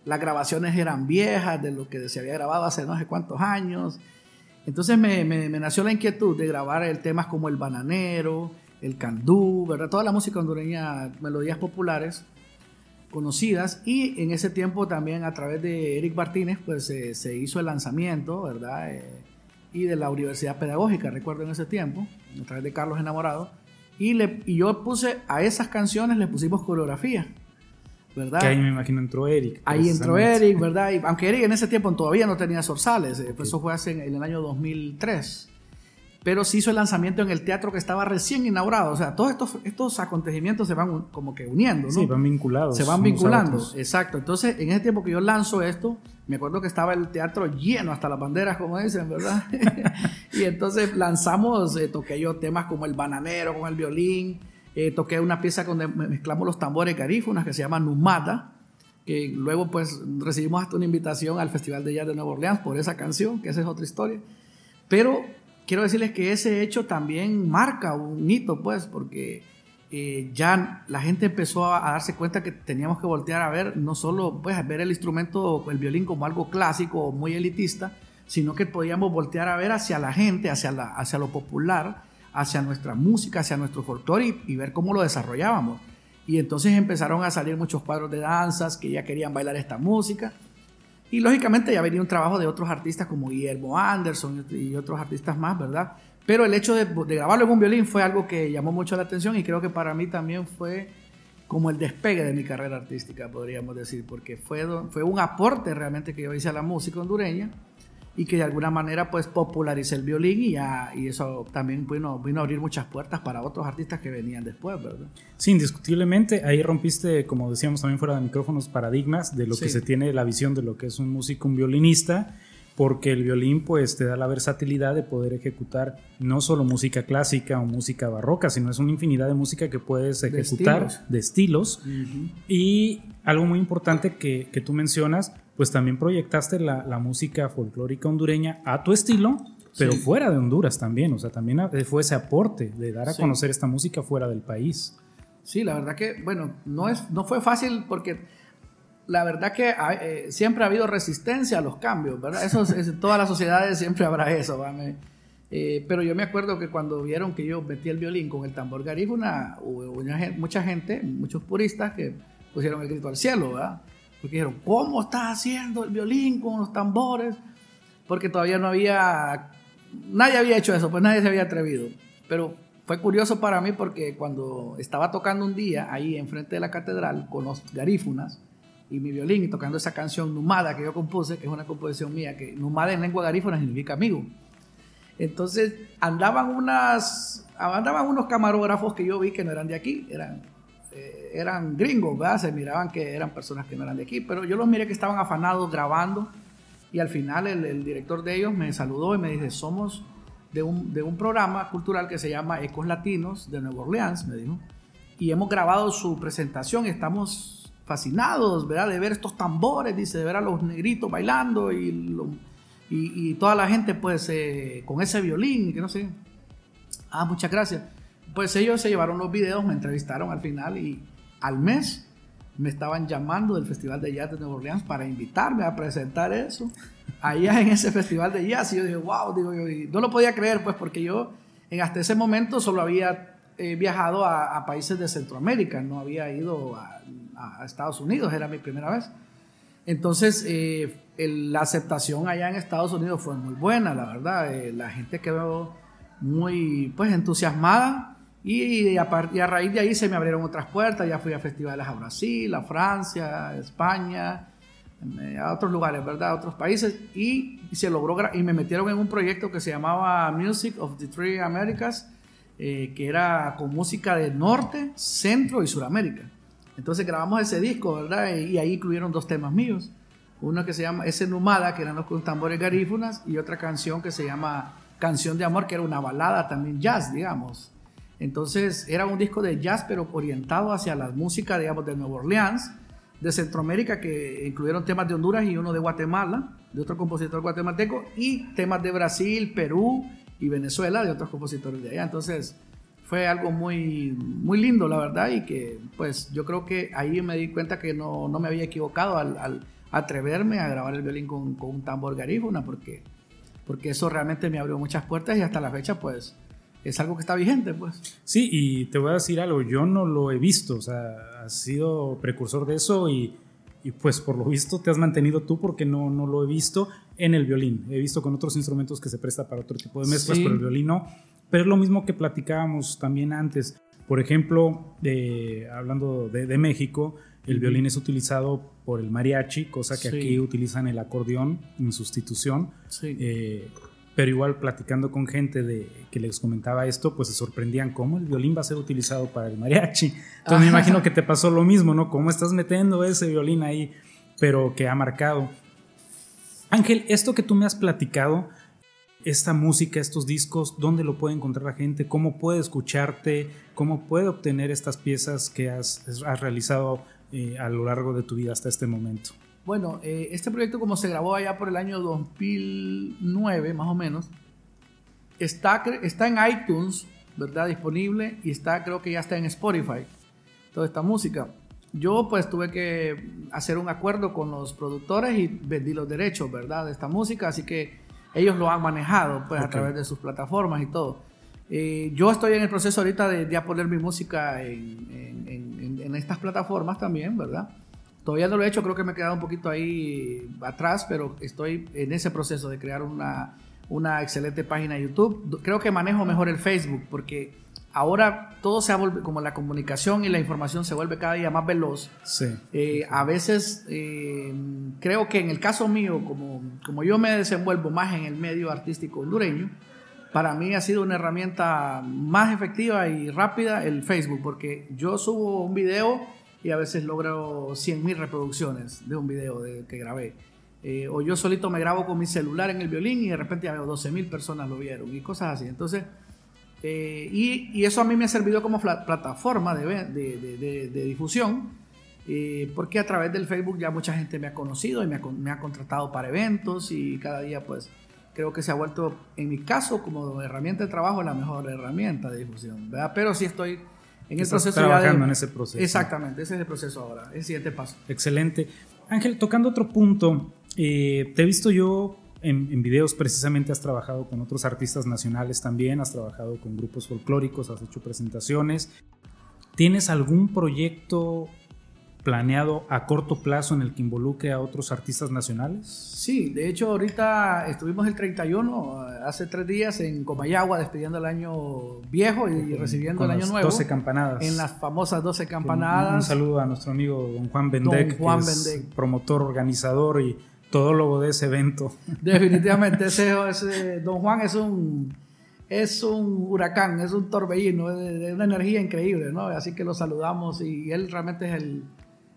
las grabaciones eran viejas de lo que se había grabado hace no sé cuántos años. Entonces me, me, nació la inquietud de grabar el temas como el bananero, el candú, ¿verdad? Toda la música hondureña, melodías populares conocidas y en ese tiempo también a través de Eric Martínez pues se hizo el lanzamiento, ¿verdad? Eh, y de la Universidad Pedagógica, recuerdo en ese tiempo, a través de Carlos Enamorado, y, le, y yo puse a esas canciones, le pusimos coreografía. ¿Verdad? Que ahí me imagino entró Eric. Ahí entró Eric, ¿verdad? Y, aunque Eric en ese tiempo todavía no tenía zorzales, eh, pues eso fue hace en, el año 2003 pero se hizo el lanzamiento en el teatro que estaba recién inaugurado. O sea, todos estos, estos acontecimientos se van como que uniendo, ¿no? Sí, van vinculados. Se van vinculando, exacto. Entonces, en ese tiempo que yo lanzo esto, me acuerdo que estaba el teatro lleno hasta las banderas, como dicen, ¿verdad? y entonces lanzamos, eh, toqué yo temas como el bananero, con el violín, eh, toqué una pieza donde mezclamos los tambores garífunas que se llama Numata, que luego pues recibimos hasta una invitación al Festival de Jazz de Nueva Orleans por esa canción, que esa es otra historia. Pero quiero decirles que ese hecho también marca un hito, pues, porque eh, ya la gente empezó a, darse cuenta que teníamos que voltear a ver, no solo pues, ver el instrumento, el violín como algo clásico o muy elitista, sino que podíamos voltear a ver hacia la gente, hacia, la, hacia lo popular, hacia nuestra música, hacia nuestro folclore y, ver cómo lo desarrollábamos. Y entonces empezaron a salir muchos cuadros de danzas que ya querían bailar esta música. Y lógicamente ya venía un trabajo de otros artistas como Guillermo Anderson y otros artistas más, ¿verdad? Pero el hecho de, grabarlo en un violín fue algo que llamó mucho la atención y creo que para mí también fue como el despegue de mi carrera artística, podríamos decir, porque fue, fue un aporte realmente que yo hice a la música hondureña y que de alguna manera pues popularicé el violín y, ya, y eso también vino, vino a abrir muchas puertas para otros artistas que venían después, ¿verdad? Sí, indiscutiblemente, ahí rompiste, como decíamos también fuera de micrófonos, paradigmas de lo que se tiene la visión de lo que es un músico, un violinista, porque el violín pues te da la versatilidad de poder ejecutar no solo música clásica o música barroca, sino es una infinidad de música que puedes ejecutar de estilos. Y algo muy importante que, que tú mencionas, pues también proyectaste la, música folclórica hondureña a tu estilo, pero fuera de Honduras también, o sea, también fue ese aporte de dar a conocer esta música fuera del país. Sí, la verdad que, bueno, no, es, no fue fácil porque la verdad que eh, siempre ha habido resistencia a los cambios, ¿verdad? Eso en todas las sociedades siempre habrá eso, eh, pero yo me acuerdo que cuando vieron que yo metí el violín con el tambor garífuna, hubo mucha gente, muchos puristas que pusieron el grito al cielo, ¿verdad? Porque dijeron, ¿cómo estás haciendo el violín con los tambores? Porque todavía no había, nadie había hecho eso, pues nadie se había atrevido. Pero fue curioso para mí porque cuando estaba tocando un día ahí enfrente de la catedral con los garífunas y mi violín y tocando esa canción Numada que yo compuse, que es una composición mía, que Numada en lengua garífuna significa amigo. Entonces andaban unas, andaban unos camarógrafos que yo vi que no eran de aquí, eran eh, eran gringos, ¿verdad? Se miraban que eran personas que no eran de aquí, pero yo los miré que estaban afanados grabando y al final el, director de ellos me saludó y me dice, somos de un, de un programa cultural que se llama Ecos Latinos de Nueva Orleans, me dijo, y hemos grabado su presentación, estamos fascinados, ¿verdad? De ver estos tambores, dice, de ver a los negritos bailando y, toda la gente pues eh, con ese violín, que no sé. Ah, muchas gracias pues ellos se llevaron los videos, me entrevistaron al final y al mes me estaban llamando del Festival de Jazz de Nueva Orleans para invitarme a presentar eso allá en ese Festival de Jazz. Y yo dije, wow, digo yo, no lo podía creer, pues porque yo en hasta ese momento solo había eh, viajado a, países de Centroamérica, no había ido a, Estados Unidos, era mi primera vez. Entonces, eh, la aceptación allá en Estados Unidos fue muy buena, la verdad. Eh, la gente quedó muy pues entusiasmada y a, a, raíz de ahí se me abrieron otras puertas, ya fui a festivales a Brasil, a Francia, a España, eh, a otros lugares, ¿verdad? A otros países, y, se logró, y me metieron en un proyecto que se llamaba Music of the Three Americas, eh, que era con música del norte, centro y suramérica. Entonces grabamos ese disco, ¿verdad? Y, ahí incluyeron dos temas míos. Uno que se llama Ese Numada, que eran los tambores garífunas, y otra canción que se llama Canción de Amor, que era una balada también jazz, digamos. Entonces era un disco de jazz, pero orientado hacia la música, digamos, de Nueva Orleans, de Centroamérica, que incluyeron temas de Honduras y uno de Guatemala, de otro compositor guatemalteco, y temas de Brasil, Perú y Venezuela, de otros compositores de allá. Entonces fue algo muy, muy lindo, la verdad, y que pues yo creo que ahí me di cuenta que no, no me había equivocado al, al, atreverme a grabar el violín con, con un tambor garífuna, porque, porque eso realmente me abrió muchas puertas y hasta la fecha, pues, es algo que está vigente, pues. Sí, y te voy a decir algo, yo no lo he visto, o sea, has sido precursor de eso y, y pues por lo visto te has mantenido tú porque no, no lo he visto en el violín. He visto con otros instrumentos que se presta para otro tipo de mezclas, pero el violín no. Pero es lo mismo que platicábamos también antes. Por ejemplo, hablando de, México, el violín es utilizado por el mariachi, cosa que aquí utilizan el acordeón en sustitución. Eh, pero igual platicando con gente de, que les comentaba esto, pues se sorprendían cómo el violín va a ser utilizado para el mariachi. Entonces me imagino que te pasó lo mismo, ¿no? ¿Cómo estás metiendo ese violín ahí, pero que ha marcado? Ángel, esto que tú me has platicado, esta música, estos discos, ¿dónde lo puede encontrar la gente? ¿Cómo puede escucharte? ¿Cómo puede obtener estas piezas que has, realizado eh, a lo largo de tu vida hasta este momento? Bueno, eh, este proyecto como se grabó allá por el año 2009 más o menos, está, está en iTunes, ¿verdad? Disponible y está, creo que ya está en Spotify, toda esta música. Yo pues tuve que hacer un acuerdo con los productores y vendí los derechos, ¿verdad? De esta música, así que ellos lo han manejado pues a través de sus plataformas y todo. Eh, yo estoy en el proceso ahorita de ya poner mi música en, en, en estas plataformas también, ¿verdad? Todavía no lo he hecho, creo que me he quedado un poquito ahí atrás, pero estoy en ese proceso de crear una, una excelente página de YouTube. Creo que manejo mejor el Facebook porque ahora todo se ha vuelto, como la comunicación y la información se vuelve cada día más veloz. Sí. Eh, a veces eh, creo que en el caso mío, como, como yo me desenvuelvo más en el medio artístico hondureño, para mí ha sido una herramienta más efectiva y rápida el Facebook, porque yo subo un video y a veces logro 100.000 reproducciones de un video de, que grabé. Eh, o yo solito me grabo con mi celular en el violín y de repente ya veo 12.000 personas lo vieron y cosas así. Entonces, eh, y, y, eso a mí me ha servido como plataforma de, de, de, difusión, eh, porque a través del Facebook ya mucha gente me ha conocido y me ha, me ha, contratado para eventos y cada día pues creo que se ha vuelto, en mi caso, como herramienta de trabajo, la mejor herramienta de difusión. ¿verdad? Pero sí estoy en el proceso trabajando en ese proceso. Exactamente, ese es el proceso ahora, el siguiente paso. Excelente. Ángel, tocando otro punto, eh, te he visto yo en, en, videos, precisamente has trabajado con otros artistas nacionales también, has trabajado con grupos folclóricos, has hecho presentaciones. ¿Tienes algún proyecto planeado a corto plazo en el que involucre a otros artistas nacionales? Sí, de hecho ahorita estuvimos el 31, hace tres días, en Comayagua, despidiendo el año viejo y recibiendo el año nuevo. 12 campanadas. En las famosas 12 campanadas. Un, saludo a nuestro amigo don Juan Bendec, Juan que es promotor, organizador y de ese evento. Definitivamente, ese, don Juan es un es un huracán, es un torbellino, de, una energía increíble, ¿no? Así que lo saludamos y él realmente es el,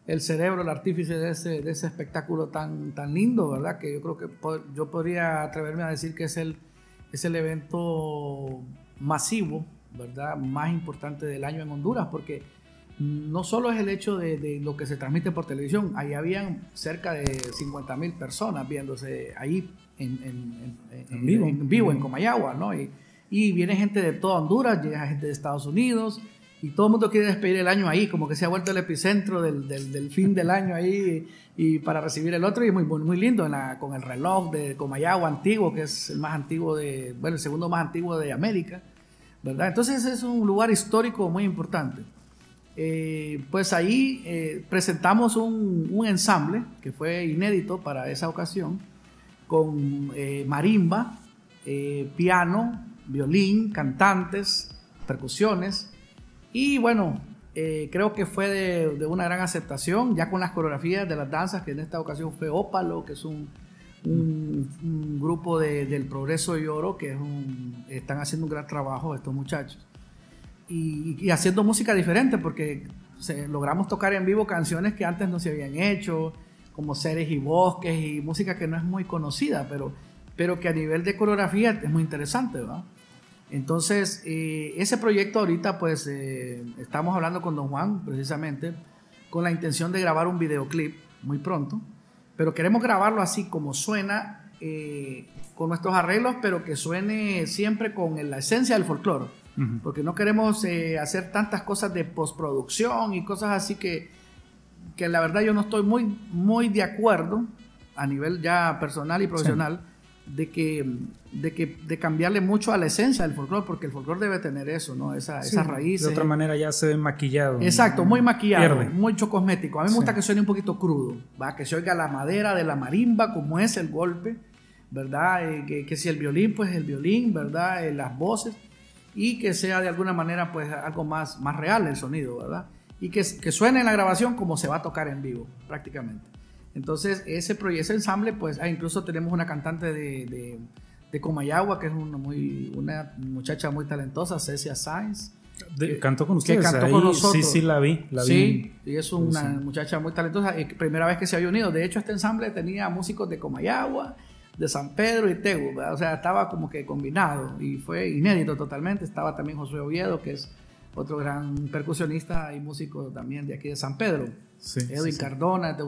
el cerebro, el artífice de ese, de ese espectáculo tan, tan lindo, ¿verdad? Que yo creo que yo podría atreverme a decir que es el, es el evento masivo, ¿verdad? Más importante del año en Honduras, porque no solo es el hecho de, lo que se transmite por televisión, ahí habían cerca de 50 mil personas viéndose ahí en, en, vivo, en, vivo, en Comayagua, ¿no? Y, y viene gente de toda Honduras, llega gente de Estados Unidos, y todo el mundo quiere despedir el año ahí, como que se ha vuelto el epicentro del, del, del fin del año ahí y para recibir el otro y muy, muy, lindo en la, con el reloj de Comayagua antiguo, que es el más antiguo de, bueno, el segundo más antiguo de América, ¿verdad? Entonces es un lugar histórico muy importante. Eh, pues ahí eh, presentamos un, ensamble que fue inédito para esa ocasión, con eh, marimba, piano, violín, cantantes, percusiones, y bueno, creo que fue de, una gran aceptación, ya con las coreografías de las danzas, que en esta ocasión fue Ópalo, que es un, grupo del Progreso y Oro, que están haciendo un gran trabajo estos muchachos. Y, haciendo música diferente, porque logramos tocar en vivo canciones que antes no se habían hecho, como Seres y Bosques, y música que no es muy conocida, pero, pero que a nivel de coreografía es muy interesante, ¿verdad? Entonces, eh, ese proyecto ahorita, pues, eh, estamos hablando con don Juan, precisamente, con la intención de grabar un videoclip muy pronto, pero queremos grabarlo así como suena, eh, con nuestros arreglos, pero que suene siempre con la esencia del folclore, porque no queremos hacer tantas cosas de postproducción y cosas así que, que la verdad yo no estoy muy, muy de acuerdo a nivel ya personal y profesional de, que, de que de cambiarle mucho a la esencia del folclore, porque el folclore debe tener eso, ¿no? Esa, Sí, esas raíces. De otra manera ya se ve maquillado. Exacto, muy maquillado, Pierde. mucho cosmético. A mí me Sí. gusta que suene un poquito crudo, ¿va? que se oiga la madera de la marimba, como es el golpe, ¿verdad? Eh, que, que si el violín, pues el violín, ¿verdad? Eh, las voces, y que sea de alguna manera, pues algo más, más real el sonido, ¿verdad? Y que, que suene en la grabación como se va a tocar en vivo, prácticamente. Entonces, ese, proye- ese ensamble, pues ah, incluso tenemos una cantante de, de, de Comayagua, que es una, muy, una muchacha muy talentosa, Cecia Sainz. De- que- cantó con que ustedes. cantó ahí con nosotros. Sí, sí, la vi. La sí, vi. y es una Sí. muchacha muy talentosa. y primera vez que se había unido. De hecho, este ensamble tenía músicos de Comayagua, de San Pedro y Tegu. ¿verdad? O sea, estaba como que combinado y fue inédito totalmente. Estaba también Josué Oviedo, que es otro gran percusionista y músico también de aquí de San Pedro. Sí, Edwin sí. Cardona, de.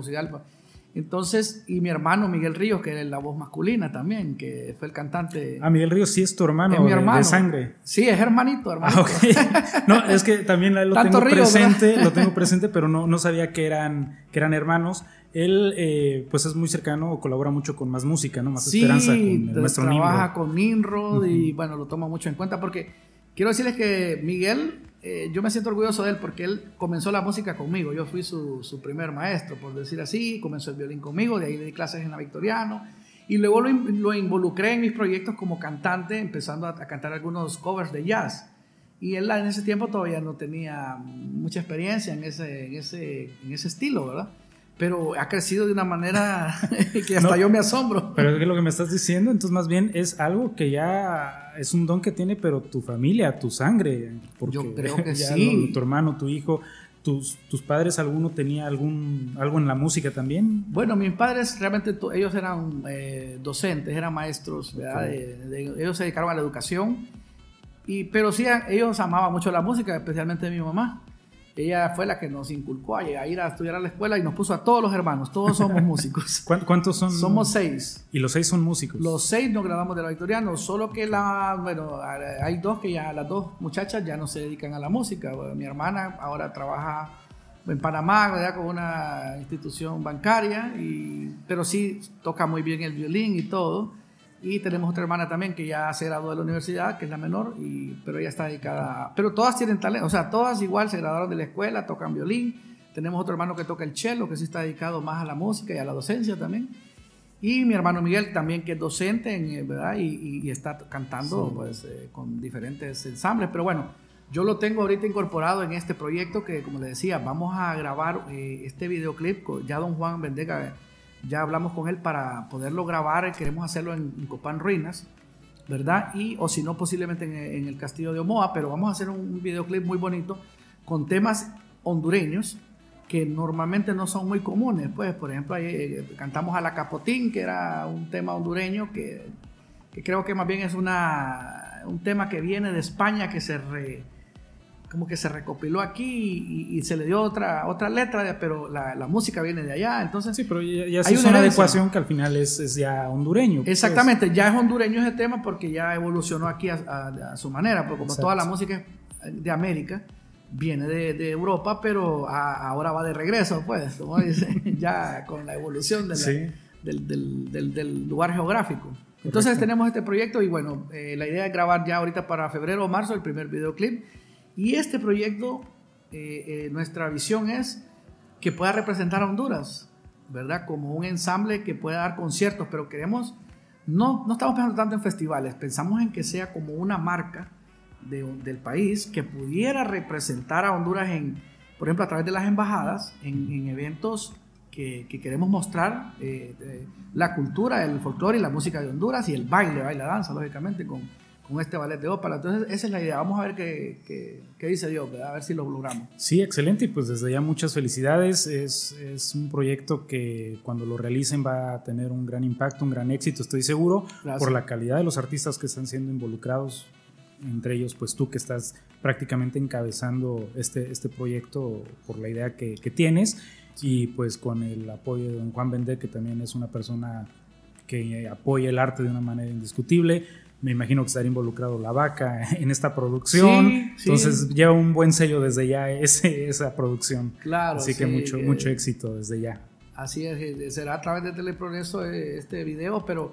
Entonces, y mi hermano Miguel Ríos, que es la voz masculina también, que fue el cantante. Ah, Miguel Ríos sí es tu hermano, es mi hermano. de sangre. Sí, es hermanito, hermano. Ah, ok. No, es que también lo tengo presente, ¿verdad? lo tengo presente, pero no, no sabía que eran, que eran hermanos. Él, eh, pues es muy cercano o colabora mucho con Más Música, ¿no? Más Esperanza, con el maestro trabaja Nimrod. con Nimrod y bueno, lo toma mucho en cuenta porque quiero decirles que Miguel, eh, yo me siento orgulloso de él porque él comenzó la música conmigo. Yo fui su, su primer maestro, por decir así. Comenzó el violín conmigo, de ahí le di clases en la Victoriano. Y luego lo, lo involucré en mis proyectos como cantante, empezando a, a cantar algunos covers de jazz. Y él en ese tiempo todavía no tenía mucha experiencia en ese, en ese, en ese estilo, ¿verdad? Pero ha crecido de una manera que hasta No. yo me asombro. Pero es que lo que me estás diciendo, entonces más bien es algo que ya es un don que tiene, pero tu familia, tu sangre. Porque Yo creo que ya sí. lo- tu hermano, tu hijo, tus, tus padres, ¿alguno tenía algún algo en la música también? Bueno, mis padres realmente ellos eran eh, docentes, eran maestros, ¿verdad? Ok. De- de- ellos se dedicaron a la educación, y, pero sí, ellos amaban mucho la música, especialmente mi mamá. Ella fue la que nos inculcó a, a ir a estudiar a la escuela y nos puso a todos los hermanos, todos somos músicos. ¿Cuán- ¿Cuántos son? Somos seis. Y los seis son músicos. Los seis nos graduamos de la Victoriano, solo que la, bueno, hay dos que ya, las dos muchachas ya no se dedican a la música. Mi hermana ahora trabaja en Panamá, ¿verdad? Con una institución bancaria, y, pero sí toca muy bien el violín y todo. Y tenemos otra hermana también que ya se graduó de la universidad, que es la menor, y, pero ella está dedicada. a- pero todas tienen talento, o sea, todas igual se graduaron de la escuela, tocan violín. Tenemos otro hermano que toca el cello, que sí está dedicado más a la música y a la docencia también. Y mi hermano Miguel también, que es docente, en, eh, ¿verdad? Y, y- y está cantando Sí. pues, eh, con diferentes ensambles. Pero bueno, yo lo tengo ahorita incorporado en este proyecto que, como le decía, vamos a grabar eh, este videoclip. con- Ya don Juan Vendega, ya hablamos con él para poderlo grabar. Queremos hacerlo en, en Copán Ruinas, ¿verdad? Y, o si no, posiblemente en, en el Castillo de Omoa. Pero vamos a hacer un videoclip muy bonito con temas hondureños que normalmente no son muy comunes. Pues, por ejemplo, ahí, eh, cantamos a la Capotín, que era un tema hondureño que, que creo que más bien es una, un tema que viene de España, que se re- como que se recopiló aquí y, y se le dio otra, otra letra, pero la, la música viene de allá. Entonces, Sí, pero ya, ya Hay es una adecuación que al final es, es ya hondureño. pues. Exactamente, ya es hondureño ese tema porque ya evolucionó aquí a, a- a su manera, porque como Exacto. toda la música de América viene de, de Europa, pero a- ahora va de regreso, pues, como dice, ya con la evolución de la- Sí. del, del- del- del lugar geográfico. Entonces Correcto. tenemos este proyecto y bueno, eh, la idea es grabar ya ahorita para febrero o marzo el primer videoclip. Y este proyecto, eh, eh, nuestra visión es que pueda representar a Honduras, ¿verdad? Como un ensamble que pueda dar conciertos, pero queremos, no, no estamos pensando tanto en festivales, pensamos en que sea como una marca de- del país que pudiera representar a Honduras en, por ejemplo, a través de las embajadas, en, en eventos que, que queremos mostrar eh, la cultura, el folclore y la música de Honduras y el baile, baile, danza, lógicamente, con, con este ballet de ópera. Entonces, esa es la idea. Vamos a ver qué, qué- qué dice Dios, ¿verdad? a ver si lo logramos. Sí, excelente. Y pues desde ya muchas felicidades. Es, es un proyecto que cuando lo realicen va a tener un gran impacto, un gran éxito, estoy seguro, Gracias. por la calidad de los artistas que están siendo involucrados. Entre ellos, pues tú que estás prácticamente encabezando este, este proyecto por la idea que, que tienes y pues con el apoyo de don Juan Vendé, que también es una persona que apoya el arte de una manera indiscutible. Me imagino que estaría involucrado la vaca en esta producción. Sí, sí. Entonces lleva un buen sello desde ya ese, esa producción. Claro, Así que sí, mucho, eh, mucho éxito desde ya. Así es, eh, será a través de Teleprogreso eh, este video, pero,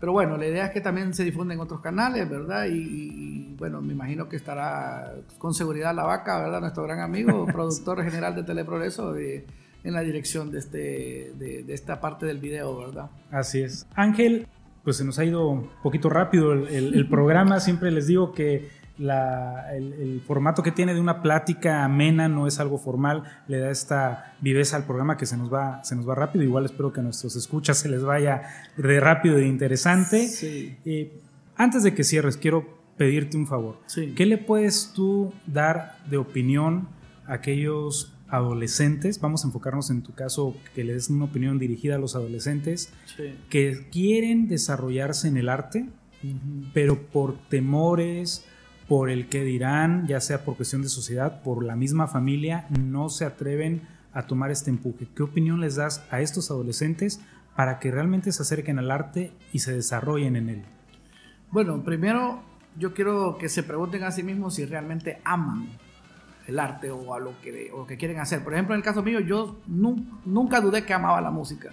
pero bueno, la idea es que también se difunda en otros canales, ¿verdad? Y, y- y, bueno, me imagino que estará con seguridad la vaca, ¿verdad? Nuestro gran amigo, productor general de Teleprogreso, de- en la dirección de, este, de, de esta parte del video, ¿verdad? Así es. Ángel, pues se nos ha ido un poquito rápido el, el- el programa. Siempre les digo que la- el, el formato que tiene de una plática amena no es algo formal, le da esta viveza al programa que se nos va, se nos va rápido. Igual espero que a nuestros escuchas se les vaya de rápido e interesante. Sí. Eh, antes de que cierres, quiero pedirte un favor. Sí. ¿Qué le puedes tú dar de opinión a aquellos adolescentes? Vamos a enfocarnos en tu caso, que le des una opinión dirigida a los adolescentes Sí. que quieren desarrollarse en el arte, pero por temores, por el que dirán, ya sea por cuestión de sociedad, por la misma familia, no se atreven a tomar este empuje. ¿Qué opinión les das a estos adolescentes para que realmente se acerquen al arte y se desarrollen en él? Bueno, primero yo quiero que se pregunten a sí mismos si realmente aman el arte o a lo que, o lo que quieren hacer. Por ejemplo, en el caso mío, yo nu- nunca dudé que amaba la música.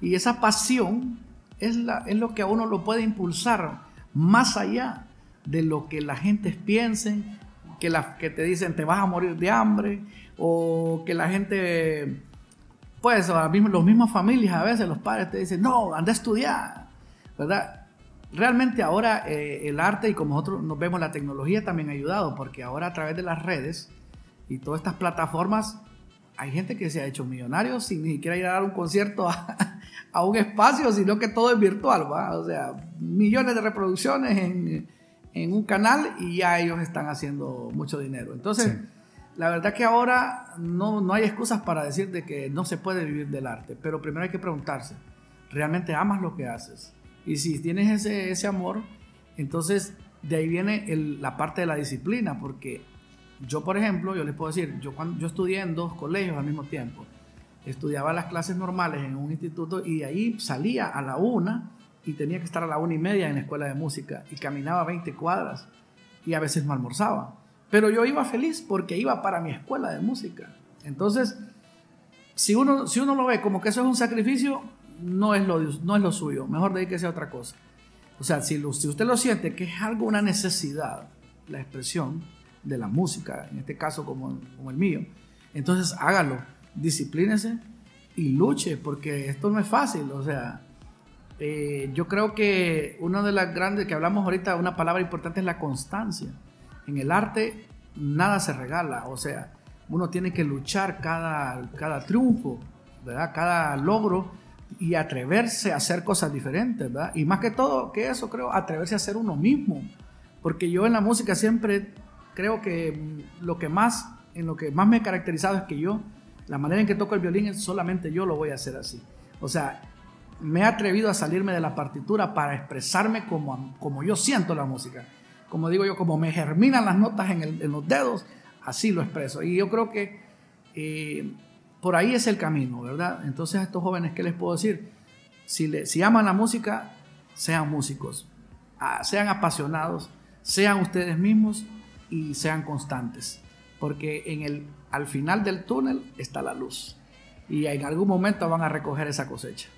Y esa pasión es, la, es lo que a uno lo puede impulsar más allá de lo que la gente piense, que, la, que te dicen te vas a morir de hambre, o que la gente, pues, los mismas familias a veces, los padres te dicen, no, anda a estudiar, ¿verdad? Realmente ahora eh, el arte y como nosotros nos vemos la tecnología también ha ayudado, porque ahora a través de las redes y todas estas plataformas hay gente que se ha hecho millonario sin ni siquiera ir a dar un concierto a, a un espacio, sino que todo es virtual, ¿va? O sea, millones de reproducciones en, en un canal y ya ellos están haciendo mucho dinero. Entonces, Sí. la verdad que ahora no, no hay excusas para decir de que no se puede vivir del arte, pero primero hay que preguntarse, ¿realmente amas lo que haces? Y si tienes ese, ese amor, entonces de ahí viene el- la parte de la disciplina, porque yo, por ejemplo, yo les puedo decir, yo, cuando, yo estudié en dos colegios al mismo tiempo. Estudiaba las clases normales en un instituto y de ahí salía a la una y tenía que estar a la una y media en la escuela de música y caminaba 20 cuadras y a veces no almorzaba. Pero yo iba feliz porque iba para mi escuela de música. Entonces, si uno, si uno lo ve como que eso es un sacrificio, no es lo, no es lo suyo. Mejor dedíquese a otra cosa. O sea, si, lo- si usted lo siente que es algo, una necesidad, la expresión de la música, en este caso como, como el mío, entonces hágalo, disciplínese y luche, porque esto no es fácil. O sea, eh, yo creo que una de las grandes que hablamos ahorita, una palabra importante es la constancia. En el arte nada se regala, o sea, uno tiene que luchar cada, cada triunfo, ¿verdad? Cada logro y atreverse a hacer cosas diferentes, ¿verdad? Y más que todo que eso, creo, atreverse a ser uno mismo. Porque yo en la música siempre creo que lo que más, en lo que más me he caracterizado es que yo, la manera en que toco el violín es solamente yo lo voy a hacer así. O sea, me he atrevido a salirme de la partitura para expresarme como, como yo siento la música. Como digo yo, como me germinan las notas en, el- en los dedos, así lo expreso. Y yo creo que eh, por ahí es el camino, ¿verdad? Entonces a estos jóvenes, ¿qué les puedo decir? Si, le- si aman la música, sean músicos, Ah, sean apasionados, sean ustedes mismos y sean constantes. Porque en el, al final del túnel está la luz. Y en algún momento van a recoger esa cosecha.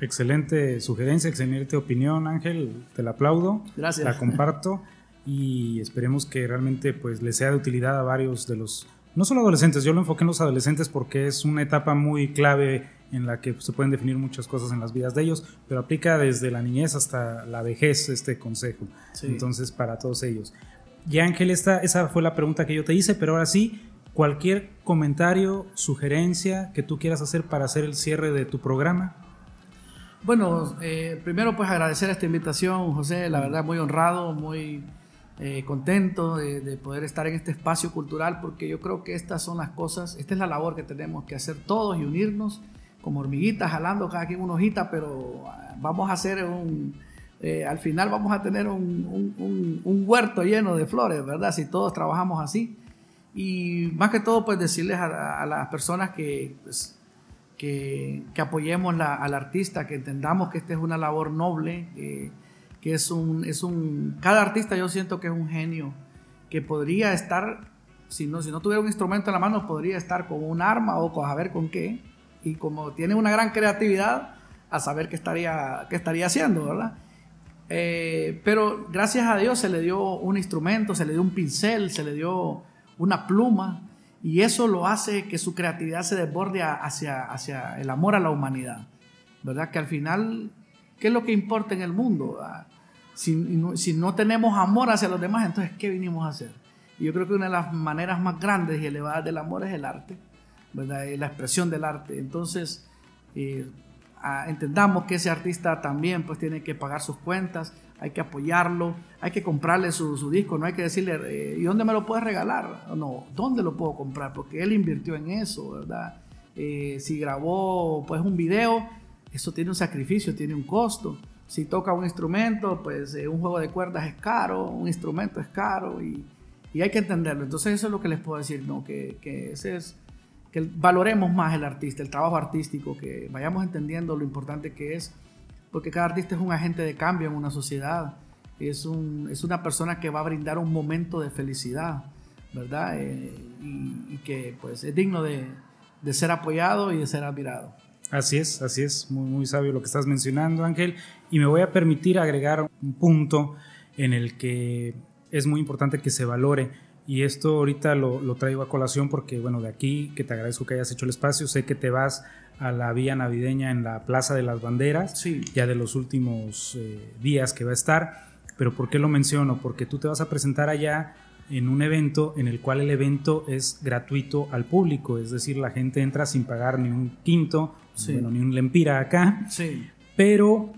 Excelente sugerencia, excelente opinión, Ángel. Te la aplaudo. Gracias. La comparto y esperemos que realmente pues les sea de utilidad a varios de los, no solo adolescentes, yo lo enfoqué en los adolescentes porque es una etapa muy clave en la que se pueden definir muchas cosas en las vidas de ellos, pero aplica desde la niñez hasta la vejez este consejo. Sí. Entonces, para todos ellos. Y Ángel, esta, esa fue la pregunta que yo te hice, pero ahora sí, cualquier comentario, sugerencia que tú quieras hacer para hacer el cierre de tu programa. Bueno, eh, primero pues agradecer esta invitación, José, la verdad muy honrado, muy eh, contento de, de poder estar en este espacio cultural, porque yo creo que estas son las cosas, esta es la labor que tenemos que hacer todos y unirnos como hormiguitas, jalando cada quien una hojita, pero ah, vamos a hacer un, eh, al final vamos a tener un, un- huerto lleno de flores, ¿verdad? Si todos trabajamos así. Y más que todo, pues decirles a, a las personas que, pues, que, apoyemos la- al artista, que entendamos que esta es una labor noble, que, que es un, es un, cada artista yo siento que es un genio, que podría estar, si no, si no tuviera un instrumento en la mano, podría estar con un arma o con a ver con qué, y como tiene una gran creatividad, a saber qué estaría, qué estaría haciendo, ¿verdad? Eh, pero gracias a Dios se le dio un instrumento, se le dio un pincel, se le dio una pluma, y eso lo hace que su creatividad se desborde hacia, hacia el amor a la humanidad, ¿verdad? Que al final, ¿qué es lo que importa en el mundo? Ah, si, no, tenemos amor hacia los demás, entonces, ¿qué vinimos a hacer? Y yo creo que una de las maneras más grandes y elevadas del amor es el arte, ¿verdad? La expresión del arte. Entonces, eh, entendamos que ese artista también pues tiene que pagar sus cuentas, hay que apoyarlo, hay que comprarle su, disco, no hay que decirle, eh, ¿y dónde me lo puedes regalar? No, ¿dónde lo puedo comprar? Porque él invirtió en eso, ¿verdad? Eh, si grabó pues un video, eso tiene un sacrificio, tiene un costo. Si toca un instrumento, pues eh, un juego de cuerdas es caro, un instrumento es caro y, y, hay que entenderlo. Entonces eso es lo que les puedo decir, ¿no? Que, que ese es que valoremos más el artista, el trabajo artístico, que vayamos entendiendo lo importante que es, porque cada artista es un agente de cambio en una sociedad, es, un, es una persona que va a brindar un momento de felicidad, ¿verdad? Eh, y, que pues es digno de, de, ser apoyado y de ser admirado. Así es, así es, muy, muy sabio lo que estás mencionando, Ángel, y me voy a permitir agregar un punto en el que es muy importante que se valore y esto ahorita lo, lo, traigo a colación porque, bueno, de aquí, que te agradezco que hayas hecho el espacio, sé que te vas a la vía navideña en la Plaza de las Banderas, sí. ya de los últimos eh, días que va a estar. Pero ¿por qué lo menciono? Porque tú te vas a presentar allá en un evento en el cual el evento es gratuito al público, es decir, la gente entra sin pagar ni un quinto, bueno, ni un lempira acá. Sí. Pero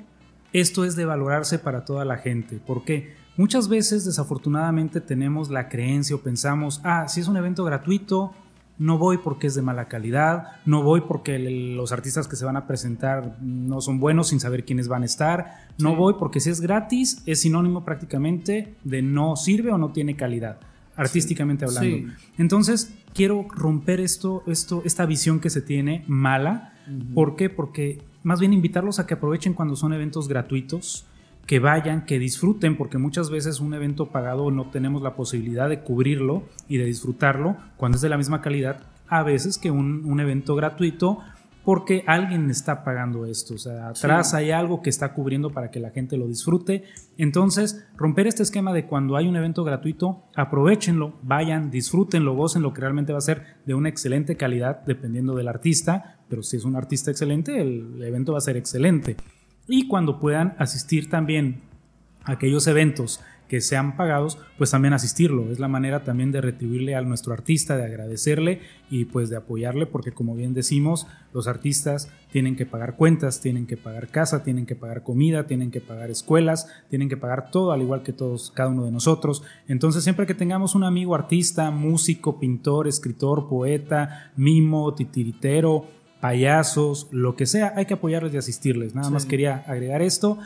esto es de valorarse para toda la gente. ¿Por qué? Muchas veces desafortunadamente tenemos la creencia o pensamos, ah, si es un evento gratuito, no voy porque es de mala calidad, no voy porque los artistas que se van a presentar no son buenos sin saber quiénes van a estar, no voy porque si es gratis es sinónimo prácticamente de no sirve o no tiene calidad, artísticamente hablando. Entonces, quiero romper esto, esto, esta visión que se tiene mala. ¿Por qué? Porque más bien invitarlos a que aprovechen cuando son eventos gratuitos, que vayan, que disfruten, porque muchas veces un evento pagado no tenemos la posibilidad de cubrirlo y de disfrutarlo cuando es de la misma calidad a veces que un, evento gratuito porque alguien está pagando esto, o sea, atrás hay algo que está cubriendo para que la gente lo disfrute. Entonces, romper este esquema de cuando hay un evento gratuito, aprovechenlo, vayan, disfrútenlo, gocen lo que realmente va a ser de una excelente calidad dependiendo del artista, pero si es un artista excelente, el evento va a ser excelente y cuando puedan asistir también a aquellos eventos que sean pagados, pues también asistirlo. Es la manera también de retribuirle a nuestro artista, de agradecerle y pues de apoyarle, porque como bien decimos, los artistas tienen que pagar cuentas, tienen que pagar casa, tienen que pagar comida, tienen que pagar escuelas, tienen que pagar todo, al igual que todos, cada uno de nosotros. Entonces, siempre que tengamos un amigo artista, músico, pintor, escritor, poeta, mimo, titiritero, payasos, lo que sea, hay que apoyarles y asistirles. Nada más quería agregar esto.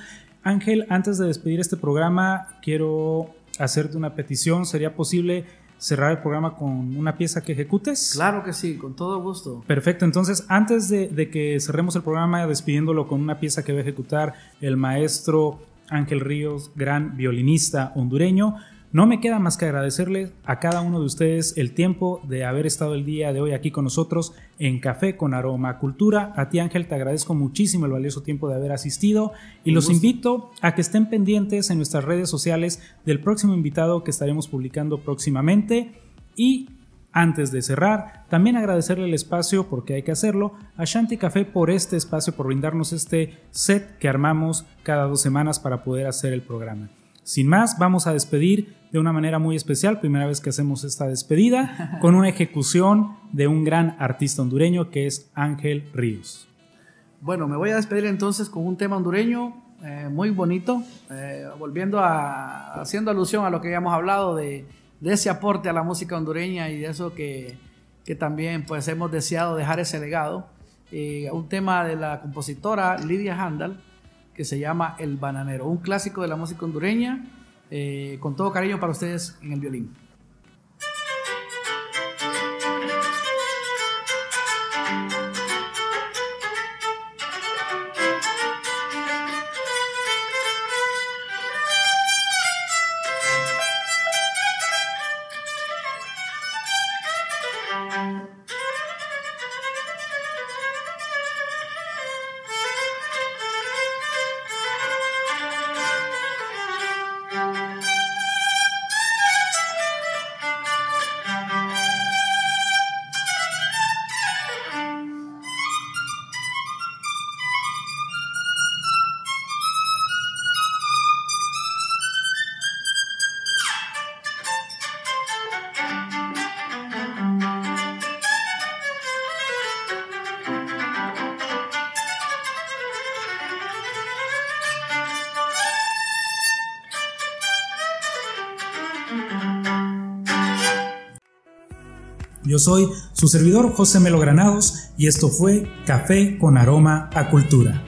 Ángel, antes de despedir este programa, quiero hacerte una petición. ¿Sería posible cerrar el programa con una pieza que ejecutes? Claro que sí, con todo gusto. Perfecto, entonces antes de, de que cerremos el programa despidiéndolo con una pieza que va a ejecutar el maestro Ángel Ríos, gran violinista hondureño, no me queda más que agradecerle a cada uno de ustedes el tiempo de haber estado el día de hoy aquí con nosotros en Café con Aroma Cultura. A ti Ángel te agradezco muchísimo el valioso tiempo de haber asistido y los invito a que estén pendientes en nuestras redes sociales del próximo invitado que estaremos publicando próximamente y antes de cerrar, también agradecerle el espacio, porque hay que hacerlo, a Shanti Café por este espacio, por brindarnos este set que armamos cada dos semanas para poder hacer el programa. Sin más, vamos a despedir de una manera muy especial, primera vez que hacemos esta despedida, con una ejecución de un gran artista hondureño que es Ángel Ríos. Bueno, me voy a despedir entonces con un tema hondureño eh, muy bonito, eh, volviendo a, haciendo alusión a lo que habíamos hablado de, ese aporte a la música hondureña y de eso que, también pues hemos deseado dejar ese legado. Eh, un tema de la compositora Lidia Handal, que se llama El Bananero, un clásico de la música hondureña, eh, con todo cariño para ustedes en el violín. Yo soy su servidor José Melo Granados y esto fue Café con Aroma a Cultura.